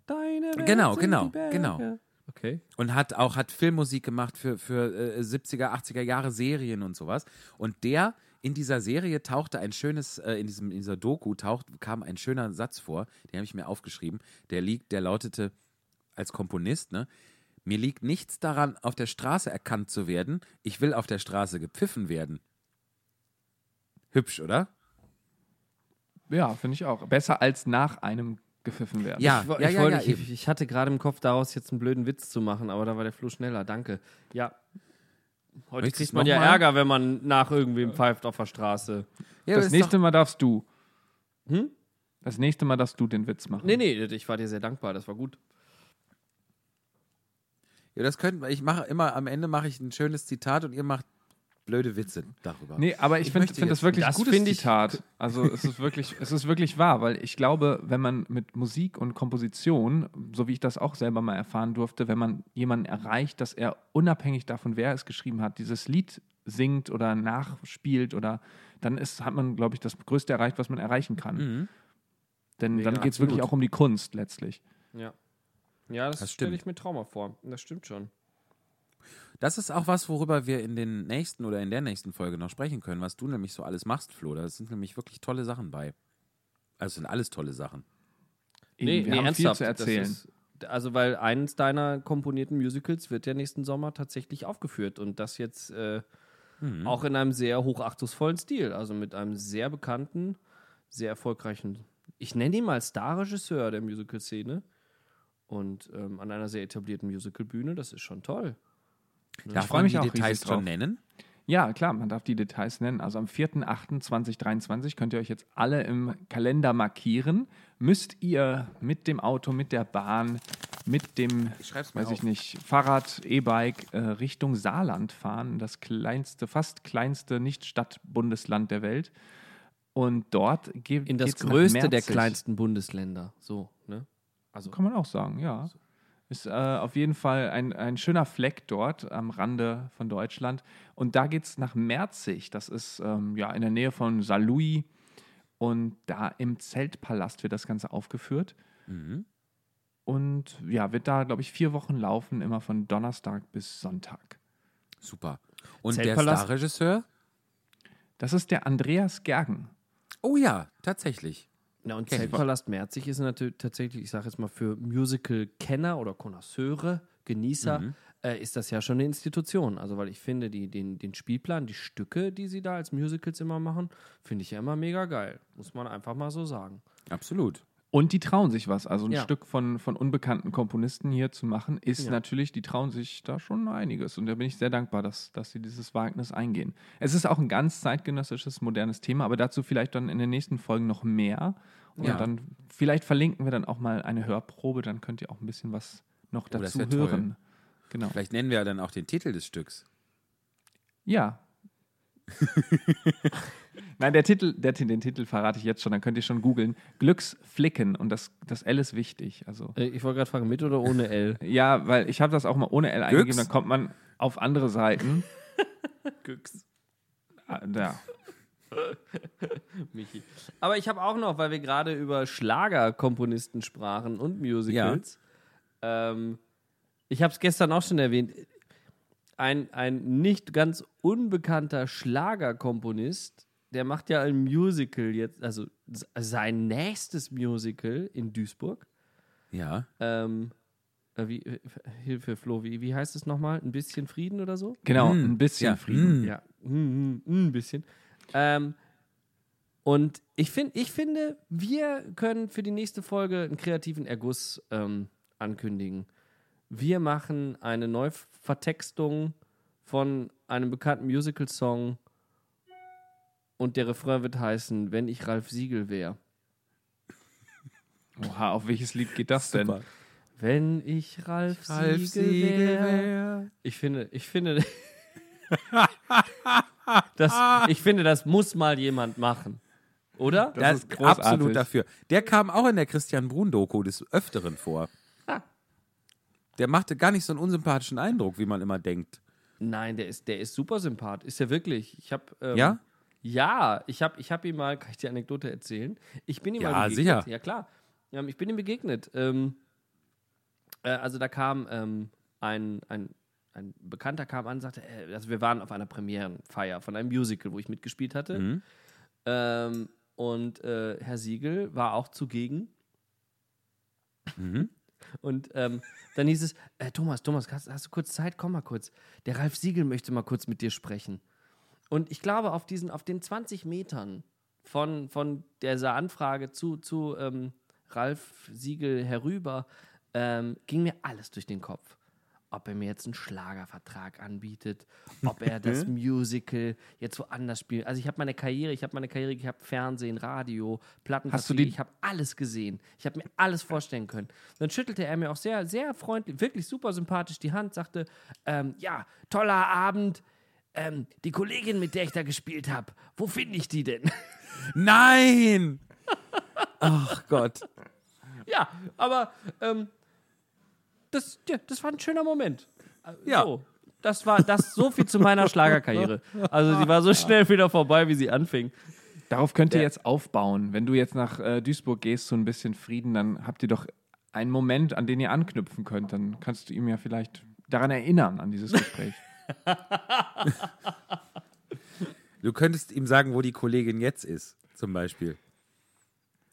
Deine Welt Genau, genau, die Berge. genau. Okay. Und hat auch hat Filmmusik gemacht für, für äh, 70er, 80er Jahre Serien und sowas. Und der in dieser Serie tauchte ein schönes, äh, in, diesem, in dieser Doku taucht, kam ein schöner Satz vor, den habe ich mir aufgeschrieben. Der liegt, der lautete als Komponist, ne? Mir liegt nichts daran, auf der Straße erkannt zu werden. Ich will auf der Straße gepfiffen werden. Hübsch, oder? Ja, finde ich auch. Besser als nach einem gepfiffen werden. Ja, Ich, ja, ich, ja, wollte, ja, ich, ich hatte gerade im Kopf, daraus jetzt einen blöden Witz zu machen, aber da war der Flo schneller. Danke. Ja. Heute Möchtest kriegt man ja mal? Ärger, wenn man nach irgendwem pfeift auf der Straße. Ja, das nächste Mal darfst du. Hm? Das nächste Mal darfst du den Witz machen. Nee, nee, ich war dir sehr dankbar, das war gut. Ja, das könnten wir. Ich mache immer, am Ende mache ich ein schönes Zitat und ihr macht blöde Witze darüber. Nee, aber ich Ich finde find das wirklich das ein gutes finde ich- Zitat. Also es ist wirklich, es ist wirklich wahr, weil ich glaube, wenn man mit Musik und Komposition, so wie ich das auch selber mal erfahren durfte, wenn man jemanden erreicht, dass er unabhängig davon, wer es geschrieben hat, dieses Lied singt oder nachspielt oder dann ist, hat man, glaube ich, das Größte erreicht, was man erreichen kann. Mhm. Denn Mega, dann geht es wirklich auch um die Kunst letztlich. Ja. Ja, das, Das stelle stimmt. ich mir Trauma vor. Das stimmt schon. Das ist auch was, worüber wir in den nächsten oder in der nächsten Folge noch sprechen können, was du nämlich so alles machst, Flo. Da sind nämlich wirklich tolle Sachen bei. Also es sind alles tolle Sachen. Eben, wir haben viel zu erzählen. Ist, also, weil eines deiner komponierten Musicals wird ja nächsten Sommer tatsächlich aufgeführt und das jetzt äh, Mhm. auch in einem sehr hochachtungsvollen Stil. Also mit einem sehr bekannten, sehr erfolgreichen, ich nenne ihn mal Starregisseur der Musical-Szene und ähm, an einer sehr etablierten Musicalbühne. Das ist schon toll. Darf freu man mich die auch Details schon drauf. nennen? Ja, klar, man darf die Details nennen. Also am 4.8.2023 könnt ihr euch jetzt alle im Kalender markieren. Müsst ihr mit dem Auto, mit der Bahn, mit dem, Ich weiß auf. ich nicht, Fahrrad, E-Bike äh, Richtung Saarland fahren, das kleinste, fast kleinste Nicht-Stadt-Bundesland der Welt. Und dort geht In das größte der kleinsten Bundesländer. So, ne? Also, Kann man auch sagen, ja. Ist äh, auf jeden Fall ein, ein schöner Fleck dort am Rande von Deutschland. Und da geht es nach Merzig. Das ist ähm, ja in der Nähe von Saarlouis. Und da im Zeltpalast wird das Ganze aufgeführt. Mhm. Und ja, wird da, glaube ich, vier Wochen laufen, immer von Donnerstag bis Sonntag. Super. Und der Starregisseur? Das ist der Andreas Gergen. Oh ja, tatsächlich. Na, und. Zeltpalast Merzig ist natürlich tatsächlich, ich sage jetzt mal, für Musical-Kenner oder Connoisseure, Genießer, Mhm. äh, ist das ja schon eine Institution. Also, weil ich finde, die, den, den Spielplan, die Stücke, die sie da als Musicals immer machen, finde ich ja immer mega geil. Muss man einfach mal so sagen. Absolut. Und die trauen sich was. Also ein Ja. Stück von, von unbekannten Komponisten hier zu machen, ist Ja. natürlich, die trauen sich da schon einiges. Und da bin ich sehr dankbar, dass, dass sie dieses Wagnis eingehen. Es ist auch ein ganz zeitgenössisches, modernes Thema, aber dazu vielleicht dann in den nächsten Folgen noch mehr. Und Ja. dann vielleicht verlinken wir dann auch mal eine Hörprobe, dann könnt ihr auch ein bisschen was noch Oh, dazu toll. hören. Genau. Vielleicht nennen wir ja dann auch den Titel des Stücks. Ja. Nein, der Titel, der, den Titel verrate ich jetzt schon, dann könnt ihr schon googeln. Glücksflicken und das, das L ist wichtig. Also Äh, ich wollte gerade fragen, mit oder ohne L? Ja, weil ich habe das auch mal ohne L eingegeben, dann kommt man auf andere Seiten. Ah, Ja. Michi. Aber ich habe auch noch, weil wir gerade über Schlagerkomponisten sprachen und Musicals. Ähm, ich habe es gestern auch schon erwähnt. Ein, ein nicht ganz unbekannter Schlagerkomponist, der macht ja ein Musical jetzt, also sein nächstes Musical in Duisburg. Ja. Ähm, äh, wie, äh, Hilfe, Flo, wie, wie heißt es nochmal? Ein bisschen Frieden oder so? Genau, Mm, ein bisschen ja, Frieden. mm. Ja, mm, mm, ein bisschen. Ähm, und ich, find, ich finde, wir können für die nächste Folge einen kreativen Erguss ähm, ankündigen. Wir machen eine Neuvertextung von einem bekannten Musical-Song und der Refrain wird heißen, wenn ich Ralf Siegel wäre. Oha, auf welches Lied geht das denn? Super. Wenn ich Ralf, Ralf Siegel, Siegel wäre. wär. Ich finde, ich finde, das, ich finde, das muss mal jemand machen. Oder? Das Das ist ist großartig. absolut dafür. Der kam auch in der Christian Brun-Doku des Öfteren vor. Ah. Der machte gar nicht so einen unsympathischen Eindruck, wie man immer denkt. Nein, der ist, der ist super sympath. Ist er wirklich? Ich habe ähm, Ja? Ja, ich habe ich hab ihm mal, kann ich die Anekdote erzählen? Ich bin ihm Ja, mal begegnet. sicher. Ja, klar. Ähm, ich bin ihm begegnet. Ähm, äh, also da kam ähm, ein, ein, ein Bekannter kam an und sagte, äh, also wir waren auf einer Premierenfeier von einem Musical, wo ich mitgespielt hatte. Mhm. Ähm, und äh, Herr Siegel war auch zugegen. Mhm. Und ähm, dann hieß es, äh, Thomas, Thomas, hast, hast du kurz Zeit? Komm mal kurz. Der Ralf Siegel möchte mal kurz mit dir sprechen. Und ich glaube, auf diesen, auf den 20 Metern von, von dieser Anfrage zu, zu ähm, Ralf Siegel herüber, ähm, ging mir alles durch den Kopf. Ob er mir jetzt einen Schlagervertrag anbietet, ob er das Musical jetzt woanders spielt. Also ich habe meine Karriere, ich habe meine Karriere, ich habe Fernsehen, Radio, Plattenvertrieb, Hast du die- ich habe alles gesehen. Ich habe mir alles vorstellen können. Dann schüttelte er mir auch sehr, sehr freundlich, wirklich super sympathisch die Hand, sagte, ähm, ja, toller Abend. Ähm, die Kollegin, mit der ich da gespielt habe, wo finde ich die denn? Nein! Ach Gott. ja, aber ähm, das, ja, das war ein schöner Moment. Äh, Ja. So, das war das so viel zu meiner Schlagerkarriere. Also sie war so schnell wieder vorbei, wie sie anfing. Darauf könnt ihr jetzt aufbauen. Wenn du jetzt nach äh, Duisburg gehst, so ein bisschen Frieden, dann habt ihr doch einen Moment, an den ihr anknüpfen könnt. Dann kannst du ihm ja vielleicht daran erinnern, an dieses Gespräch. Du könntest ihm sagen, wo die Kollegin jetzt ist, zum Beispiel.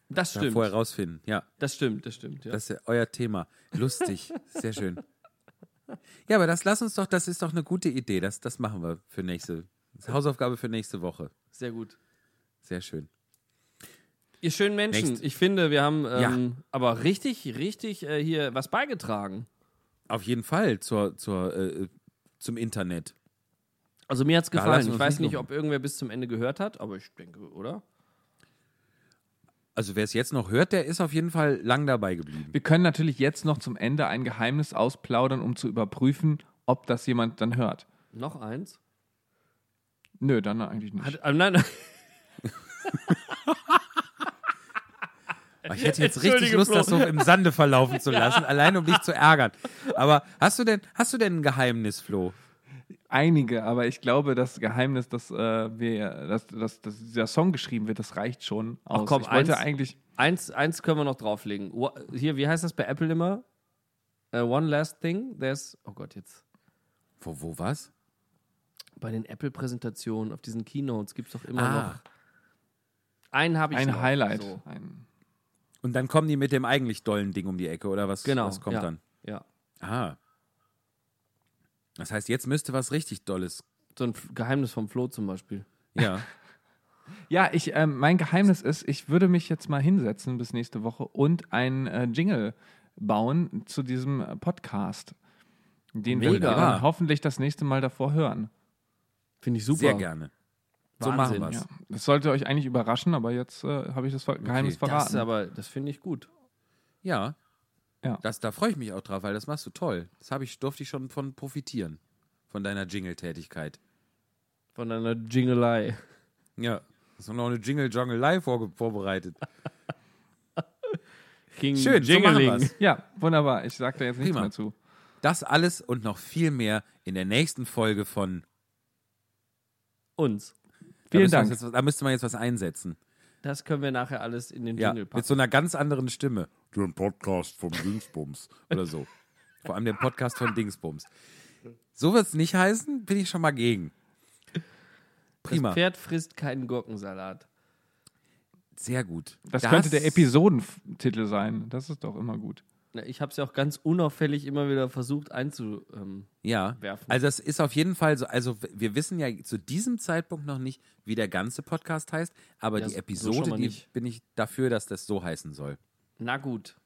Das Da stimmt. vorher rausfinden. Ja, Das stimmt, das stimmt. Ja. das ist ja euer Thema. Lustig. Sehr schön. Ja, aber das lass uns doch, das ist doch eine gute Idee. Das, das machen wir für nächste. Hausaufgabe für nächste Woche. Sehr gut. Sehr schön. Ihr schönen Menschen, Next. ich finde, wir haben ähm, aber richtig, richtig äh, hier was beigetragen. Auf jeden Fall zur, zur, äh, zum Internet. Also mir hat es gefallen. Ich weiß nicht ob irgendwer bis zum Ende gehört hat, aber ich denke, oder? Also wer es jetzt noch hört, der ist auf jeden Fall lang dabei geblieben. Wir können natürlich jetzt noch zum Ende ein Geheimnis ausplaudern, um zu überprüfen, ob das jemand dann hört. Noch eins? Nö, dann eigentlich nicht. Hat, äh, nein, nein. Aber ich hätte jetzt richtig Lust, Flo. das so im Sande verlaufen zu lassen, allein um dich zu ärgern. Aber hast du denn, hast du denn ein Geheimnis, Flo? Einige, aber ich glaube, das Geheimnis, dass, äh, wir, dass, dass, dass dieser Song geschrieben wird, das reicht schon aus. komm, ich wollte eins- eigentlich. Eins, eins können wir noch drauflegen. Hier, wie heißt das bei Apple immer? Äh, one last thing. There's, oh Gott, jetzt. Wo, wo was? Bei den Apple-Präsentationen, auf diesen Keynotes gibt es doch immer Ah. noch. Einen habe ich Ein noch. Highlight. So. Ein, Und dann kommen die mit dem eigentlich dollen Ding um die Ecke, oder was, Genau. was kommt ja. dann? Ja. Ah. Das heißt, jetzt müsste was richtig Dolles. So ein Geheimnis vom Flo zum Beispiel. Ja. Ja, ich, ähm, mein Geheimnis ist, ich würde mich jetzt mal hinsetzen bis nächste Woche und ein äh, Jingle bauen zu diesem äh, Podcast. Den wir Mega. dann hoffentlich das nächste Mal davor hören. Finde ich super. Sehr gerne. So machen Wahnsinn, wir's. Ja, das sollte euch eigentlich überraschen, aber jetzt äh, habe ich das Ver- Geheimnis Okay. verraten. Das aber, das finde ich gut. Ja. Ja. Das, da freue ich mich auch drauf, weil das machst du toll. Das habe ich, durfte ich schon von profitieren. Von deiner Jingle-Tätigkeit. Von einer Jingelei. Ja. Hast du noch eine Jingle-Jongelei vorge- vorbereitet? King Schön, so machen Jingling. wir's. ja, wunderbar. Ich sage da jetzt nichts Prima. mehr zu. Das alles und noch viel mehr in der nächsten Folge von. Uns. Da Vielen wir Dank. Jetzt, da müsste man jetzt was einsetzen. Das können wir nachher alles in den Ja, Jingle mit packen. so einer ganz anderen Stimme. Den Podcast vom Dingsbums oder so. Vor allem den Podcast von Dingsbums. So wird es nicht heißen, bin ich schon mal gegen. Prima. Das Pferd frisst keinen Gurkensalat. Sehr gut. Das, könnte der Episodentitel sein. Das ist doch immer gut. Ich habe es ja auch ganz unauffällig immer wieder versucht einzuwerfen. Ja, werfen. also es ist auf jeden Fall so, also wir wissen ja zu diesem Zeitpunkt noch nicht, wie der ganze Podcast heißt, aber Ja, die so- so Episode, mal die nicht. bin ich dafür, dass das so heißen soll. Na gut.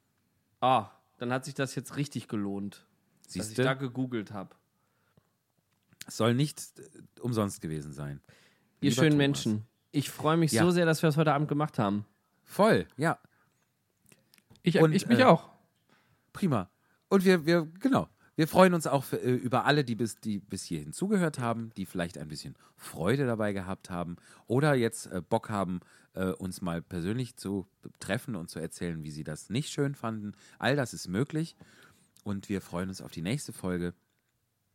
Ah, dann hat sich das jetzt richtig gelohnt, dass ich da gegoogelt habe. Es soll nicht äh, umsonst gewesen sein. Ihr Lieber schönen Thomas. Menschen, ich freue mich Ja. so sehr, dass wir das heute Abend gemacht haben. Voll, ja, Ich, Und, ich mich äh, auch. Prima. Und wir, wir, genau, wir freuen uns auch für, äh, über alle, die bis, die bis hierhin zugehört haben, die vielleicht ein bisschen Freude dabei gehabt haben oder jetzt äh, Bock haben, äh, uns mal persönlich zu treffen und zu erzählen, wie sie das nicht schön fanden. All das ist möglich. Und wir freuen uns auf die nächste Folge.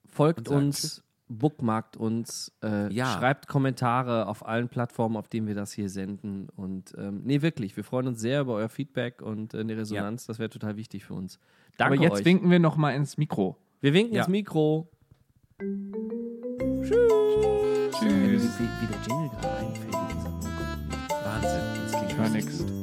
Folgt uns, Tschüss. Bookmarkt uns, äh, Ja. schreibt Kommentare auf allen Plattformen, auf denen wir das hier senden. Und ähm, nee, wirklich, wir freuen uns sehr über euer Feedback und äh, die Resonanz. Das wäre total wichtig für uns. Danke Aber jetzt euch. winken wir noch mal ins Mikro. wir winken Ja. ins Mikro. Tschüss. Wie, wie der Jingle gerade einfällt. in dieser- Gott. Wahnsinn. Das klingt Ich höre nichts.